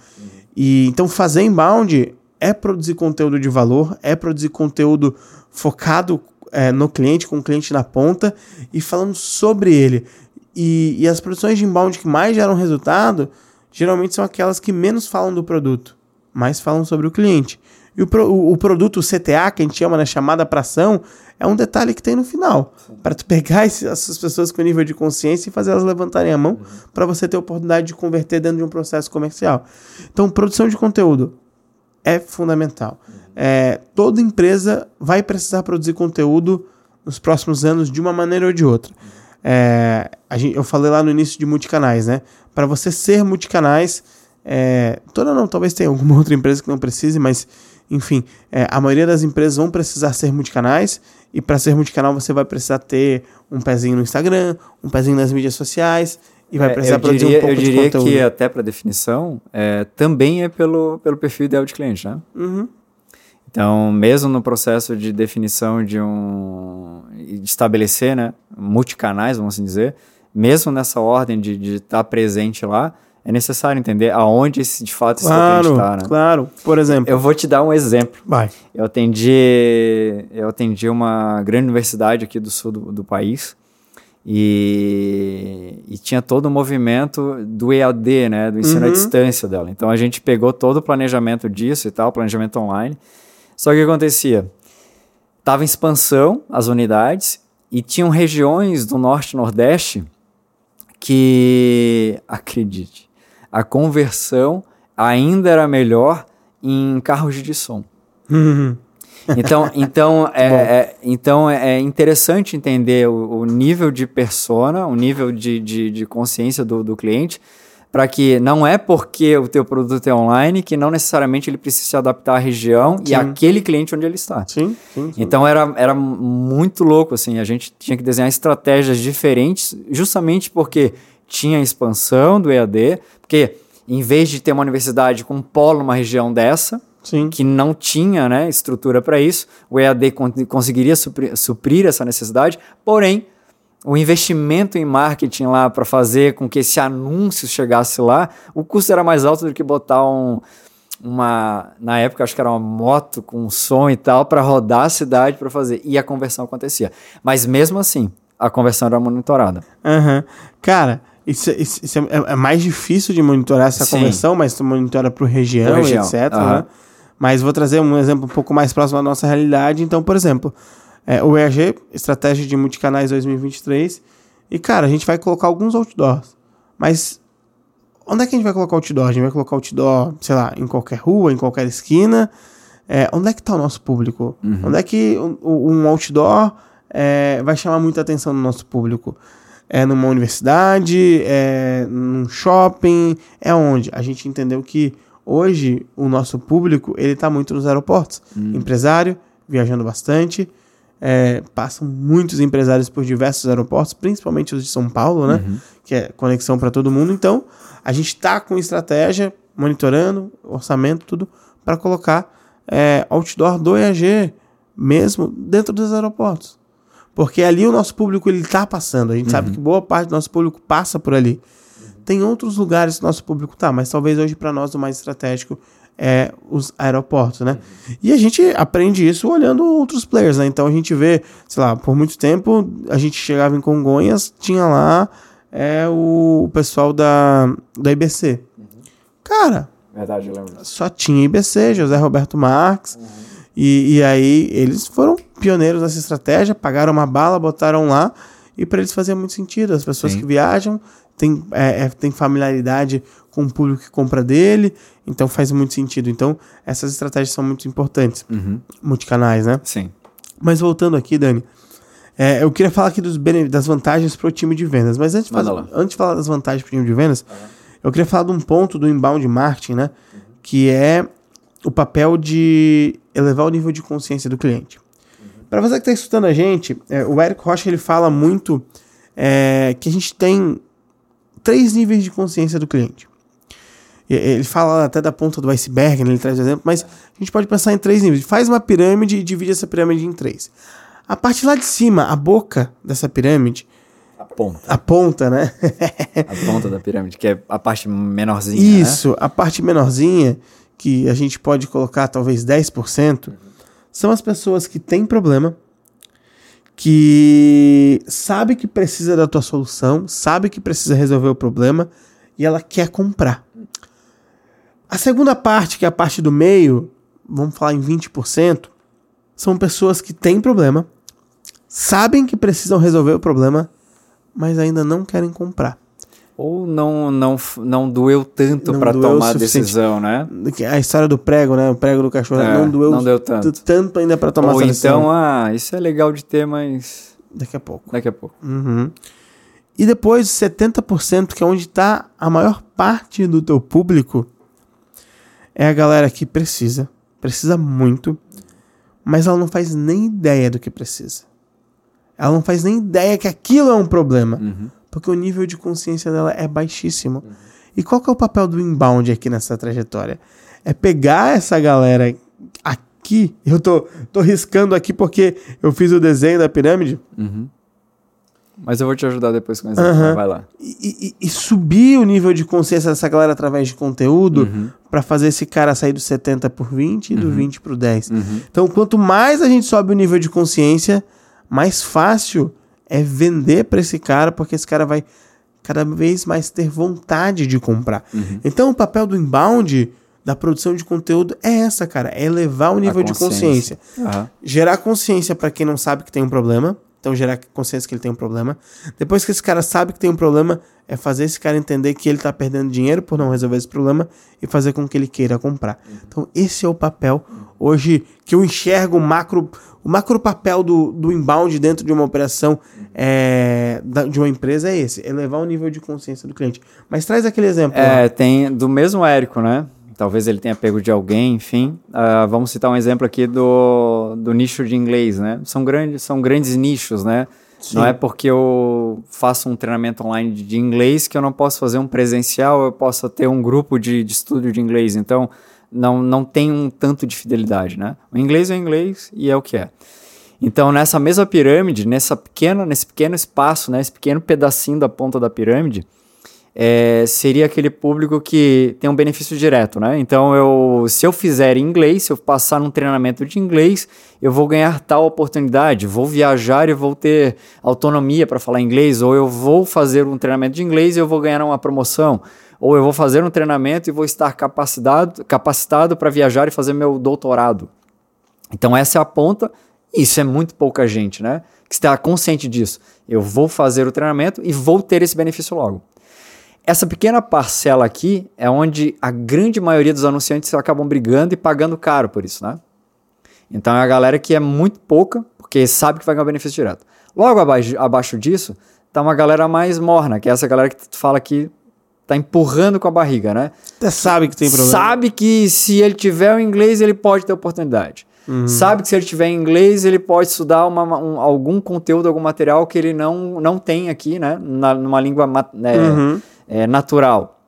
E então fazer inbound é produzir conteúdo de valor, é produzir conteúdo focado é, no cliente, com o cliente na ponta e falando sobre ele. E, e as produções de inbound que mais geram resultado geralmente são aquelas que menos falam do produto, mais falam sobre o cliente. E o, pro- o, o produto, o CTA, que a gente chama na chamada para ação, é um detalhe que tem no final. Para tu pegar esse- essas pessoas com nível de consciência e fazer elas levantarem a mão para você ter a oportunidade de converter dentro de um processo comercial. Então, produção de conteúdo é fundamental. É, toda empresa vai precisar produzir conteúdo nos próximos anos de uma maneira ou de outra. É, gente, eu falei lá no início de multicanais, né? Para você ser multicanais, é, toda não, talvez tenha alguma [laughs] outra empresa que não precise, mas enfim, é, a maioria das empresas vão precisar ser multicanais e para ser multicanal você vai precisar ter um pezinho no Instagram, um pezinho nas mídias sociais e vai É, precisar eu produzir diria, um pouco eu diria que até para definição é, também é pelo, pelo perfil ideal de cliente, né? Uhum. Então, mesmo no processo de definição de um de estabelecer, né, multicanais, vamos assim dizer, mesmo nessa ordem de estar presente lá, é necessário entender aonde esse, de fato esse Claro, cliente está, né? claro. Por exemplo, Eu vou te dar um exemplo. vai. Eu atendi, eu atendi uma grande universidade aqui do sul do, do país e, e tinha todo o movimento do EAD, né, do ensino à Uhum. distância dela. Então a gente pegou todo o planejamento disso e tal, planejamento online. Só que o que acontecia? Tava em expansão as unidades e tinham regiões do norte e nordeste que, acredite, a conversão ainda era melhor em carros de som. Uhum. Então, então, [laughs] é, é- então é interessante entender o, o nível de persona, o nível de, de, de consciência do, do cliente, para que não é porque o teu produto é online que não necessariamente ele precisa se adaptar à região e Sim. àquele cliente onde ele está. Sim, sim, sim. Então era, era muito louco, assim, a gente tinha que desenhar estratégias diferentes, justamente porque tinha a expansão do EAD, porque em vez de ter uma universidade com um polo numa região dessa, Sim. que não tinha né, estrutura para isso, o EAD con conseguiria suprir, suprir essa necessidade, porém, o investimento em marketing lá para fazer com que esse anúncio chegasse lá, o custo era mais alto do que botar um, uma. Na época, acho que era uma moto com som e tal, para rodar a cidade para fazer. E a conversão acontecia. Mas mesmo assim, a conversão era monitorada. Aham. Cara, isso, isso- isso é, é mais difícil de monitorar essa Sim. conversão, mas tu monitora por região, região, etc. aham. né? Mas vou trazer um exemplo um pouco mais próximo da nossa realidade. Então, por exemplo, é, o EAG, Estratégia de Multicanais 2023. E, cara, a gente vai colocar alguns outdoors. Mas onde é que a gente vai colocar outdoor? A gente vai colocar outdoor, sei lá, em qualquer rua, em qualquer esquina. É, onde é que está o nosso público? Onde é que um, um outdoor é, vai chamar muita atenção do nosso público? É numa universidade, é num shopping, é onde? A gente entendeu que hoje o nosso público ele está muito nos aeroportos. Empresário, viajando bastante, é, passam muitos empresários por diversos aeroportos, principalmente os de São Paulo, né? Que é conexão para todo mundo. Então, a gente está com estratégia, monitorando, orçamento, tudo, para colocar é, outdoor do EAG mesmo dentro dos aeroportos. Porque ali o nosso público ele tá passando. A gente sabe que boa parte do nosso público passa por ali. Tem outros lugares que o nosso público tá, mas talvez hoje para nós o mais estratégico é os aeroportos, né? E a gente aprende isso olhando outros players, né? Então a gente vê, sei lá, por muito tempo a gente chegava em Congonhas, tinha lá é, o pessoal da, da IBC. Cara, Verdade, eu lembro. só tinha IBC, José Roberto Marques. E, e aí eles foram pioneiros nessa estratégia, pagaram uma bala, botaram lá, e para eles fazia muito sentido. As pessoas Sim. que viajam têm é, é, têm familiaridade com o público que compra dele, então faz muito sentido. Então, essas estratégias são muito importantes. Uhum. Multicanais, né? Sim. Mas voltando aqui, Dani, é, eu queria falar aqui dos das vantagens para o time de vendas. Mas antes lá. antes de falar das vantagens para o time de vendas, eu queria falar de um ponto do inbound marketing, né? Que é o papel de elevar o nível de consciência do cliente. Para você que está escutando a gente, é, o Eric Rocha ele fala muito é, que a gente tem três níveis de consciência do cliente. Ele fala até da ponta do iceberg, né, ele traz o exemplo, mas a gente pode pensar em três níveis. Faz uma pirâmide e divide essa pirâmide em três. A parte lá de cima, a boca dessa pirâmide, A ponta. a ponta, né? A ponta da pirâmide, que é a parte menorzinha. né? Isso, a parte menorzinha, que a gente pode colocar talvez 10%, são as pessoas que têm problema, que sabe que precisa da tua solução, sabe que precisa resolver o problema e ela quer comprar. A segunda parte, que é a parte do meio, vamos falar em 20%, são pessoas que têm problema, sabem que precisam resolver o problema, mas ainda não querem comprar. Ou não, não, não doeu tanto para tomar a decisão, né? A história do prego, né? O prego do cachorro É, não doeu não deu tanto. tanto ainda pra tomar Ou essa decisão. então, ah, isso é legal de ter, mas Daqui a pouco. daqui a pouco. Uhum. E depois, 70%, que é onde tá a maior parte do teu público, é a galera que precisa, precisa muito, mas ela não faz nem ideia do que precisa. Ela não faz nem ideia que aquilo é um problema, Uhum. Porque o nível de consciência dela é baixíssimo. E qual que é o papel do inbound aqui nessa trajetória? É pegar essa galera aqui, eu tô, tô riscando aqui porque eu fiz o desenho da pirâmide, Uhum. Mas eu vou te ajudar depois com o exemplo. Aham. Vai lá. e, e- e subir o nível de consciência dessa galera através de conteúdo Uhum. pra fazer esse cara sair do 70 por 20 e do 20 pro 10. Uhum. Então, quanto mais a gente sobe o nível de consciência, mais fácil é vender pra esse cara, porque esse cara vai cada vez mais ter vontade de comprar. Uhum. Então, o papel do inbound, da produção de conteúdo, é essa, cara, é elevar o nível de consciência Aham. gerar consciência para quem não sabe que tem um problema. Então, gerar consciência que ele tem um problema. Depois que esse cara sabe que tem um problema, é fazer esse cara entender que ele está perdendo dinheiro por não resolver esse problema e fazer com que ele queira comprar. Então, esse é o papel hoje que eu enxergo o macro, o macro papel do, do inbound dentro de uma operação é, da, de uma empresa é esse, elevar o nível de consciência do cliente. Mas traz aquele exemplo. É, lá. tem do mesmo Érico, né? Talvez ele tenha pego de alguém, enfim. Uh, vamos citar um exemplo aqui do, do nicho de inglês, né? São grandes, são grandes nichos, né? Sim. Não é porque eu faço um treinamento online de, de, inglês que eu não posso fazer um presencial, eu posso ter um grupo de, de estudo de inglês. Então, não, não tem um tanto de fidelidade, né? O inglês é inglês e é o que é. Então, nessa mesma pirâmide, nessa pequena, nesse pequeno espaço, né, esse pequeno pedacinho da ponta da pirâmide, é, seria aquele público que tem um benefício direto, né? Então, eu, se eu fizer inglês, se eu passar num treinamento de inglês, eu vou ganhar tal oportunidade, vou viajar e vou ter autonomia para falar inglês, ou eu vou fazer um treinamento de inglês e eu vou ganhar uma promoção, ou eu vou fazer um treinamento e vou estar capacitado capacitado para viajar e fazer meu doutorado. Então, essa é a ponta. Isso é muito pouca gente, né? Que está consciente disso. Eu vou fazer o treinamento e vou ter esse benefício logo. Essa pequena parcela aqui é onde a grande maioria dos anunciantes acabam brigando e pagando caro por isso, né? Então é a galera que é muito pouca, porque sabe que vai ganhar benefício direto. Logo abaixo, abaixo disso, tá uma galera mais morna, que é essa galera que tu fala que tá empurrando com a barriga, né? Até sabe que tem problema. Sabe que se ele tiver o inglês, ele pode ter oportunidade. Uhum. Sabe que se ele tiver inglês, ele pode estudar uma, um, algum conteúdo, algum material que ele não, não tem aqui, né? Na, numa língua né, uhum é, natural.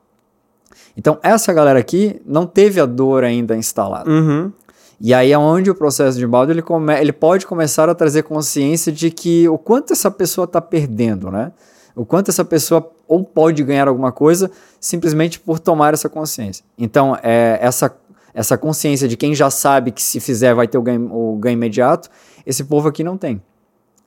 Então, essa galera aqui não teve a dor ainda instalada. Uhum. E aí é onde o processo de balde ele, come, ele pode começar a trazer consciência de que o quanto essa pessoa está perdendo, né? O quanto essa pessoa ou pode ganhar alguma coisa simplesmente por tomar essa consciência. Então, é, essa, essa consciência de quem já sabe que se fizer vai ter o ganho, o ganho imediato, esse povo aqui não tem.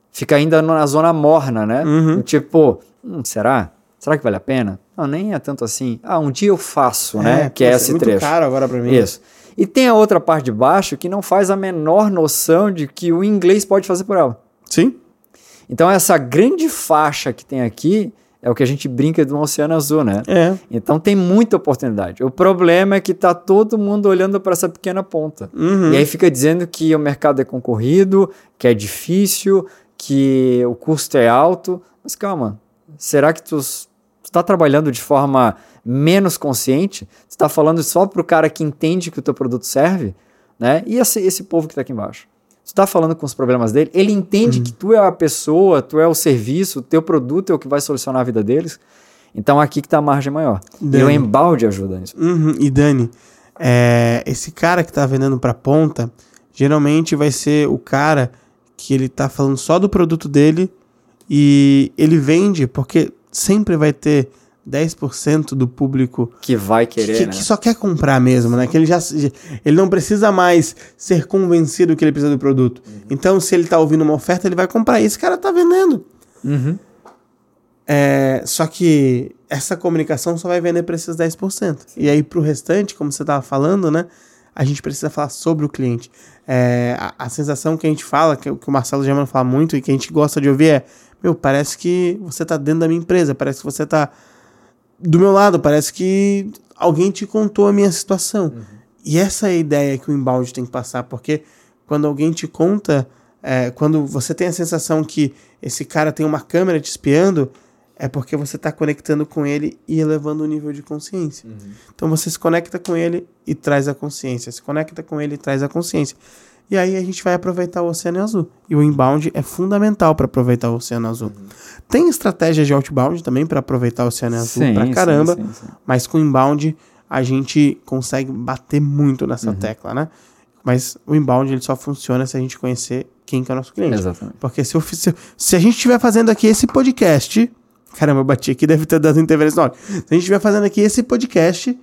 Fica ainda na zona morna, né? Uhum. Tipo, hum, será? Será que vale a pena? Não, nem é tanto assim. Ah, um dia eu faço, é, né? Que é esse é muito trecho. caro agora para mim. Isso. E tem a outra parte de baixo que não faz a menor noção de que o inglês pode fazer por ela. Sim. Então essa grande faixa que tem aqui é o que a gente brinca do oceano azul, né? É. Então tem muita oportunidade. O problema é que tá todo mundo olhando para essa pequena ponta. Uhum. E aí fica dizendo que o mercado é concorrido, que é difícil, que o custo é alto. Mas calma, será que tu está trabalhando de forma menos consciente, você está falando só para o cara que entende que o teu produto serve, né? E esse, esse povo que está aqui embaixo. Você está falando com os problemas dele, ele entende uhum. que tu é a pessoa, tu é o serviço, o teu produto é o que vai solucionar a vida deles. Então aqui que está a margem maior. Dani. E o embalde ajuda nisso. Uhum. E Dani, é, esse cara que está vendendo para ponta, geralmente vai ser o cara que ele está falando só do produto dele e ele vende porque sempre vai ter 10% do público que vai querer, que, né? que, só quer comprar mesmo, né? Que ele já ele não precisa mais ser convencido que ele precisa do produto. Uhum. Então, se ele tá ouvindo uma oferta, ele vai comprar. E esse cara tá vendendo. Uhum. É, só que essa comunicação só vai vender para esses 10%. E aí, pro restante, como você tava falando, né? A gente precisa falar sobre o cliente. É, a, a, sensação que a gente fala, que, que o Marcelo Germano fala muito e que a gente gosta de ouvir é meu, parece que você tá dentro da minha empresa, parece que você tá do meu lado, parece que alguém te contou a minha situação. Uhum. E essa é a ideia que o inbound tem que passar, porque quando alguém te conta, é, quando você tem a sensação que esse cara tem uma câmera te espiando, é porque você está conectando com ele e elevando o nível de consciência. Uhum. Então você se conecta com ele e traz a consciência, se conecta com ele e traz a consciência. E aí a gente vai aproveitar o oceano azul. E o inbound é fundamental para aproveitar o oceano azul. Uhum. Tem estratégia de outbound também para aproveitar o oceano azul sim, pra caramba, sim, sim, mas com inbound a gente consegue bater muito nessa uhum. tecla, né? Mas o inbound ele só funciona se a gente conhecer quem que é o nosso cliente. Exatamente. Porque se, eu, se, se a gente estiver fazendo aqui esse podcast, caramba, eu bati aqui, deve ter dado interferência na hora. Se a gente estiver fazendo aqui esse podcast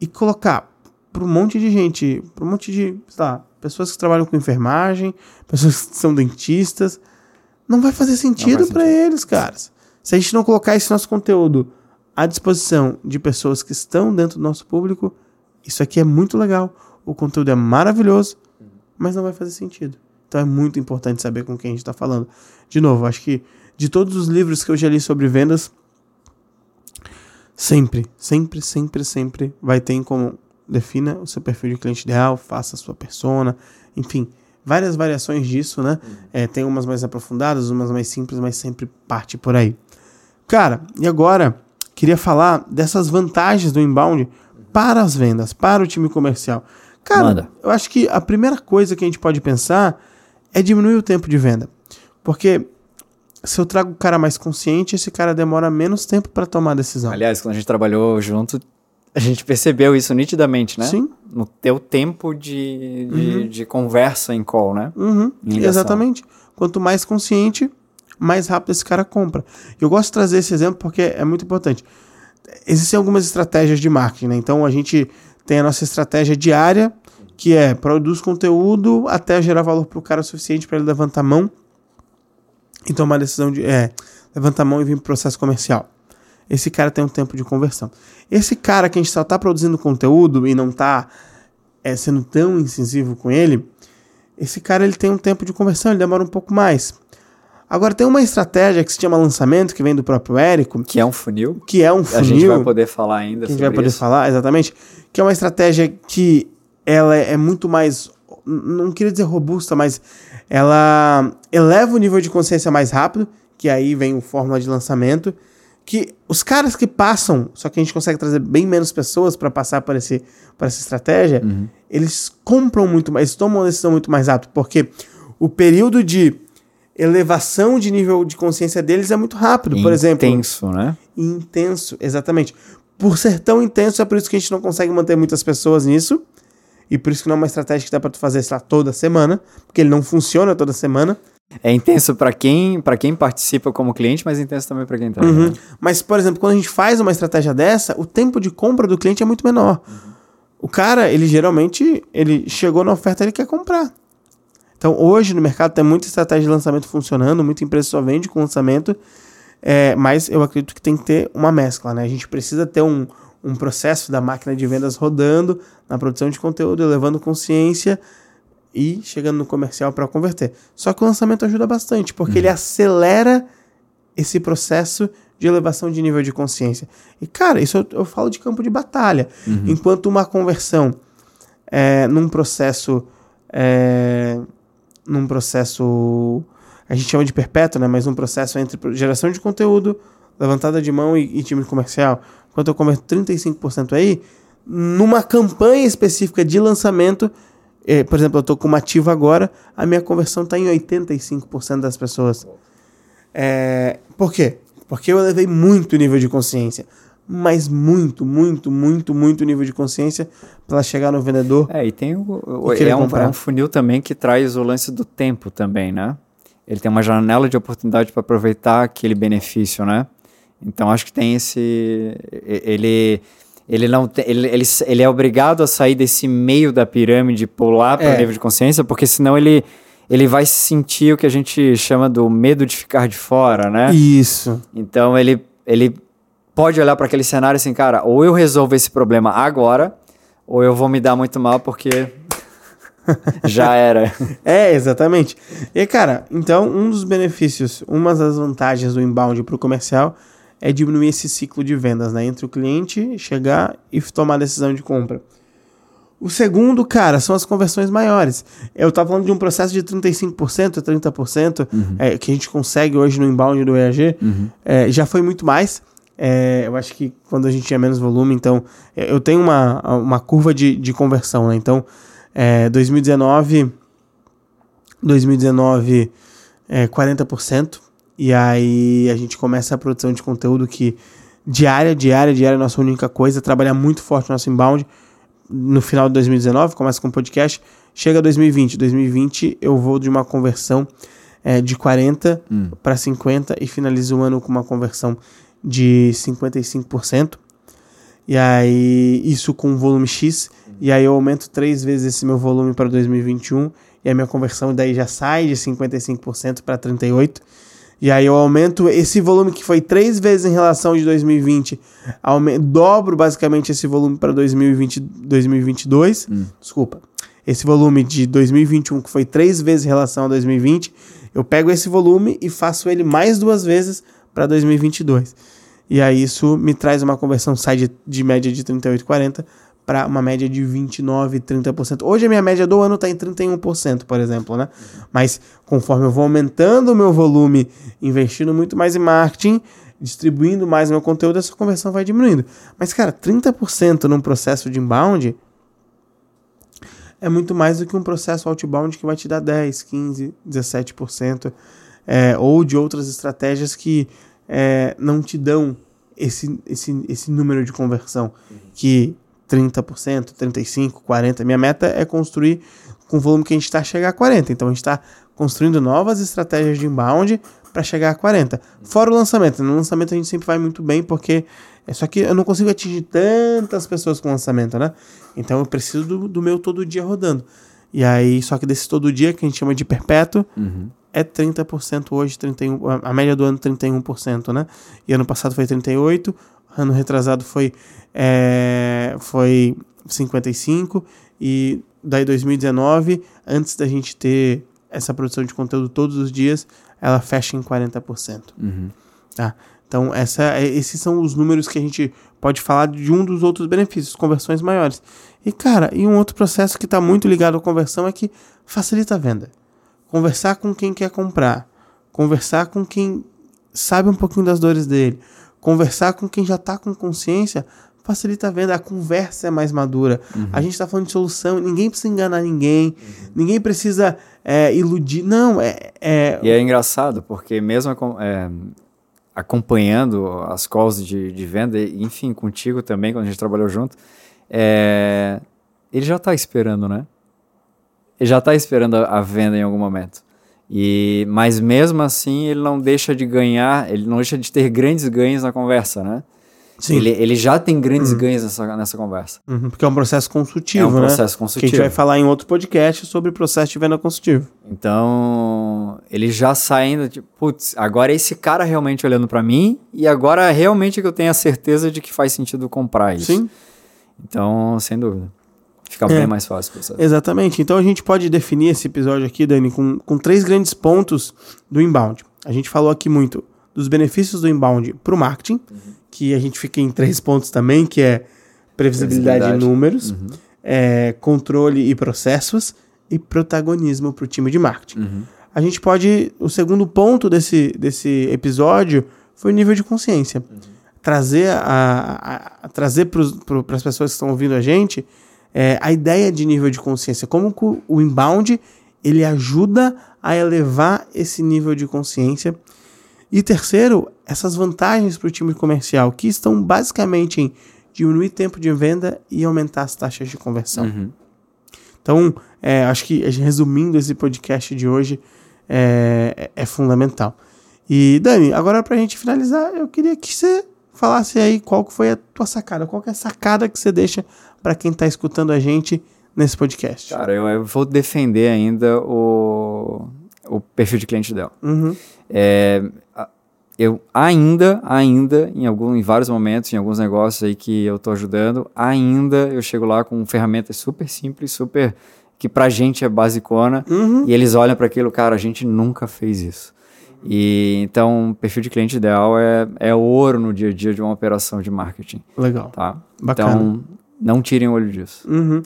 e colocar para um monte de gente, para um monte de, sei lá, pessoas que trabalham com enfermagem, pessoas que são dentistas. Não vai fazer sentido para eles, caras. Se a gente não colocar esse nosso conteúdo à disposição de pessoas que estão dentro do nosso público, isso aqui é muito legal. O conteúdo é maravilhoso, mas não vai fazer sentido. Então é muito importante saber com quem a gente está falando. De novo, acho que de todos os livros que eu já li sobre vendas, sempre, sempre, sempre, sempre vai ter em comum. Defina o seu perfil de cliente ideal, faça a sua persona, enfim, várias variações disso, né? Uhum. É, tem umas mais aprofundadas, umas mais simples, mas sempre parte por aí. Cara, e agora queria falar dessas vantagens do inbound para as vendas, para o time comercial. Cara, Manda. eu acho que a primeira coisa que a gente pode pensar é diminuir o tempo de venda. Porque se eu trago o cara mais consciente, esse cara demora menos tempo para tomar a decisão. Aliás, quando a gente trabalhou junto, a gente percebeu isso nitidamente, né? Sim. No teu tempo de, de, uhum. de conversa em call, né? Uhum. Exatamente. Quanto mais consciente, mais rápido esse cara compra. Eu gosto de trazer esse exemplo porque é muito importante. Existem algumas estratégias de marketing, né? Então a gente tem a nossa estratégia diária, que é produz conteúdo até gerar valor para o cara o suficiente para ele levantar a mão e tomar a decisão de. É, levantar a mão e vir para o processo comercial. Esse cara tem um tempo de conversão. Esse cara que a gente só está produzindo conteúdo e não está é, sendo tão incisivo com ele, esse cara ele tem um tempo de conversão, ele demora um pouco mais. Agora tem uma estratégia que se chama lançamento, que vem do próprio Érico. Que é um funil. Que é um funil. A gente vai poder falar ainda que a gente vai poder isso. falar, exatamente. Que é uma estratégia que ela é muito mais, não queria dizer robusta, mas ela eleva o nível de consciência mais rápido, que aí vem o fórmula de lançamento que os caras que passam, só que a gente consegue trazer bem menos pessoas para passar por, esse, por essa estratégia, uhum. eles compram muito mais, tomam uma decisão muito mais rápido, porque o período de elevação de nível de consciência deles é muito rápido, por exemplo. Intenso, né? Intenso, exatamente. Por ser tão intenso, é por isso que a gente não consegue manter muitas pessoas nisso. E por isso que não é uma estratégia que dá para tu fazer, sei lá, toda semana, porque ele não funciona toda semana. É intenso para quem, para quem participa como cliente, mas intenso também para quem está. Uhum. Mas, por exemplo, quando a gente faz uma estratégia dessa, o tempo de compra do cliente é muito menor. Uhum. O cara, ele geralmente, ele chegou na oferta, ele quer comprar. Então, hoje no mercado tem muita estratégia de lançamento funcionando, muita empresa só vende com lançamento, é, mas eu acredito que tem que ter uma mescla, né? A gente precisa ter um, um processo da máquina de vendas rodando na produção de conteúdo, levando consciência e chegando no comercial para converter. Só que o lançamento ajuda bastante, porque uhum. ele acelera esse processo de elevação de nível de consciência. E, cara, isso eu, eu falo de campo de batalha. Uhum. Enquanto uma conversão é, num processo. É, num processo. A gente chama de perpétuo, né? Mas um processo entre geração de conteúdo, levantada de mão e, e time comercial. Enquanto eu converto 35% aí, numa campanha específica de lançamento, é, por exemplo, eu estou com uma ativa agora, a minha conversão está em 85% das pessoas. É, por quê? Porque eu elevei muito o nível de consciência. Mas muito, muito, muito, muito nível de consciência para chegar no vendedor. É, e tem o, o é, um, é um funil também que traz o lance do tempo também, né? Ele tem uma janela de oportunidade para aproveitar aquele benefício, né? Então acho que tem esse. Ele ele não ele, ele, ele é obrigado a sair desse meio da pirâmide, pular para o é. nível de consciência, porque senão ele ele vai sentir o que a gente chama do medo de ficar de fora, né? Isso. Então ele ele pode olhar para aquele cenário assim, cara, ou eu resolvo esse problema agora, ou eu vou me dar muito mal porque [laughs] já era. É, exatamente. E cara, então um dos benefícios, uma das vantagens do inbound para o comercial é diminuir esse ciclo de vendas, né? Entre o cliente chegar e tomar a decisão de compra. O segundo, cara, são as conversões maiores. Eu estava falando de um processo de 35%, 30%, uhum. é, que a gente consegue hoje no inbound do EAG. Uhum. É, já foi muito mais. É, eu acho que quando a gente tinha menos volume, então. É, eu tenho uma, uma curva de, de conversão, né? Então, 2019. 2019, é, 40%. E aí a gente começa a produção de conteúdo que diária, diária, diária é a nossa única coisa, trabalhar muito forte no nosso inbound. No final de 2019, começa com podcast, chega 2020. 2020 eu vou de uma conversão é, de 40 hum. para 50 e finalizo o ano com uma conversão de 55%. E aí, isso com volume X. E aí eu aumento três vezes esse meu volume para 2021. E a minha conversão daí já sai de 55% para 38%. E aí eu aumento esse volume que foi três vezes em relação de 2020, aumento, dobro basicamente esse volume para 2020, 2022. Hum. Desculpa. esse volume de 2021, que foi três vezes em relação a 2020, eu pego esse volume e faço ele mais duas vezes para 2022. E aí isso me traz uma conversão, sai de, de média de 38,40 para uma média de 29, 30%. Hoje a minha média do ano está em 31%, por exemplo, né? Mas conforme eu vou aumentando o meu volume, investindo muito mais em marketing, distribuindo mais meu conteúdo, essa conversão vai diminuindo. Mas, cara, 30% num processo de inbound é muito mais do que um processo outbound que vai te dar 10, 15, 17%, é, ou de outras estratégias que é, não te dão esse, esse, esse número de conversão, que 30%, 35%, 40%. Minha meta é construir com o volume que a gente está chegar a 40%. Então a gente está construindo novas estratégias de inbound para chegar a 40%. Fora o lançamento. No lançamento a gente sempre vai muito bem, porque é só que eu não consigo atingir tantas pessoas com lançamento, né? Então eu preciso do, do meu todo dia rodando. E aí, só que desse todo dia, que a gente chama de perpétuo, uhum. é 30% hoje, 31, a média do ano 31%, né? E ano passado foi 38%, ano retrasado foi, é, foi 55%, e daí 2019, antes da gente ter essa produção de conteúdo todos os dias, ela fecha em 40%. Uhum. Tá? Então, essa, é, esses são os números que a gente pode falar de um dos outros benefícios, conversões maiores. E, cara, e um outro processo que está muito ligado à conversão é que facilita a venda. Conversar com quem quer comprar, conversar com quem sabe um pouquinho das dores dele, conversar com quem já está com consciência, facilita a venda, a conversa é mais madura. Uhum. A gente está falando de solução, ninguém precisa enganar ninguém, uhum. ninguém precisa é, iludir. Não, é, é, E é engraçado, porque mesmo é, acompanhando as calls de, de venda, enfim, contigo também, quando a gente trabalhou junto, é, ele já está esperando, né? Ele já está esperando a, a, venda em algum momento. E, mas mesmo assim, ele não deixa de ganhar, ele não deixa de ter grandes ganhos na conversa, né? Sim. Ele, ele já tem grandes uhum. ganhos nessa, nessa conversa. Uhum, porque é um processo consultivo, né? É um processo né? consultivo. Que a gente vai falar em outro podcast sobre processo de venda consultivo. Então, ele já saindo, tipo, putz, agora é esse cara realmente olhando para mim e agora realmente que eu tenho a certeza de que faz sentido comprar isso. Sim. Então, sem dúvida. Fica é, bem mais fácil processo. Exatamente. Então, a gente pode definir esse episódio aqui, Dani, com, com três grandes pontos do inbound. A gente falou aqui muito dos benefícios do inbound para o marketing. Uhum que a gente fica em três pontos também, que é previsibilidade, previsibilidade. de números, uhum. é, controle e processos e protagonismo para o time de marketing. Uhum. A gente pode. O segundo ponto desse, desse episódio foi o nível de consciência. Uhum. Trazer, a, a, a trazer para as pessoas que estão ouvindo a gente é, a ideia de nível de consciência. Como o inbound ele ajuda a elevar esse nível de consciência e terceiro, essas vantagens para o time comercial, que estão basicamente em diminuir tempo de venda e aumentar as taxas de conversão. Uhum. Então, é, acho que resumindo esse podcast de hoje, é, é, é fundamental. E Dani, agora para a gente finalizar, eu queria que você falasse aí qual que foi a tua sacada, qual que é a sacada que você deixa para quem está escutando a gente nesse podcast. Cara, eu, eu, vou defender ainda o, o perfil de cliente dela. Uhum. É, eu ainda, ainda, em, algum, em vários momentos, em alguns negócios aí que eu estou ajudando, ainda eu chego lá com ferramentas super simples, super que pra gente é basicona, uhum. e eles olham para aquilo, cara, a gente nunca fez isso. E então, perfil de cliente ideal é, é ouro no dia a dia de uma operação de marketing. Legal. Tá? Bacana. Então, não tirem o olho disso. Uhum.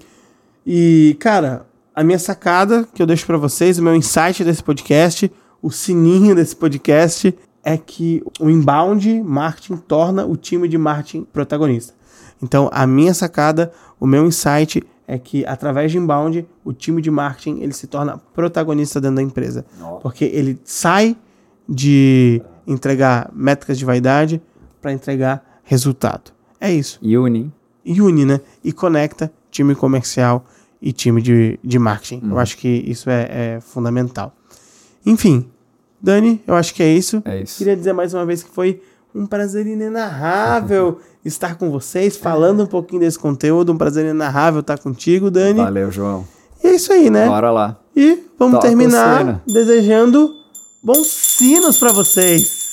E, cara, a minha sacada que eu deixo para vocês, o meu insight desse podcast, o sininho desse podcast é que o inbound marketing torna o time de marketing protagonista. Então, a minha sacada, o meu insight é que através de inbound, o time de marketing ele se torna protagonista dentro da empresa. Nossa. Porque ele sai de entregar métricas de vaidade para entregar resultado. É isso. E une. E une, né? E conecta time comercial e time de, de marketing. Uhum. Eu acho que isso é, é fundamental. Enfim, Dani, eu acho que é isso. É isso. Queria dizer mais uma vez que foi um prazer inenarrável [laughs] estar com vocês, falando um pouquinho desse conteúdo. Um prazer inenarrável estar contigo, Dani. Valeu, João. E é isso aí, né? Bora lá. E vamos Toca terminar desejando bons sinos para vocês.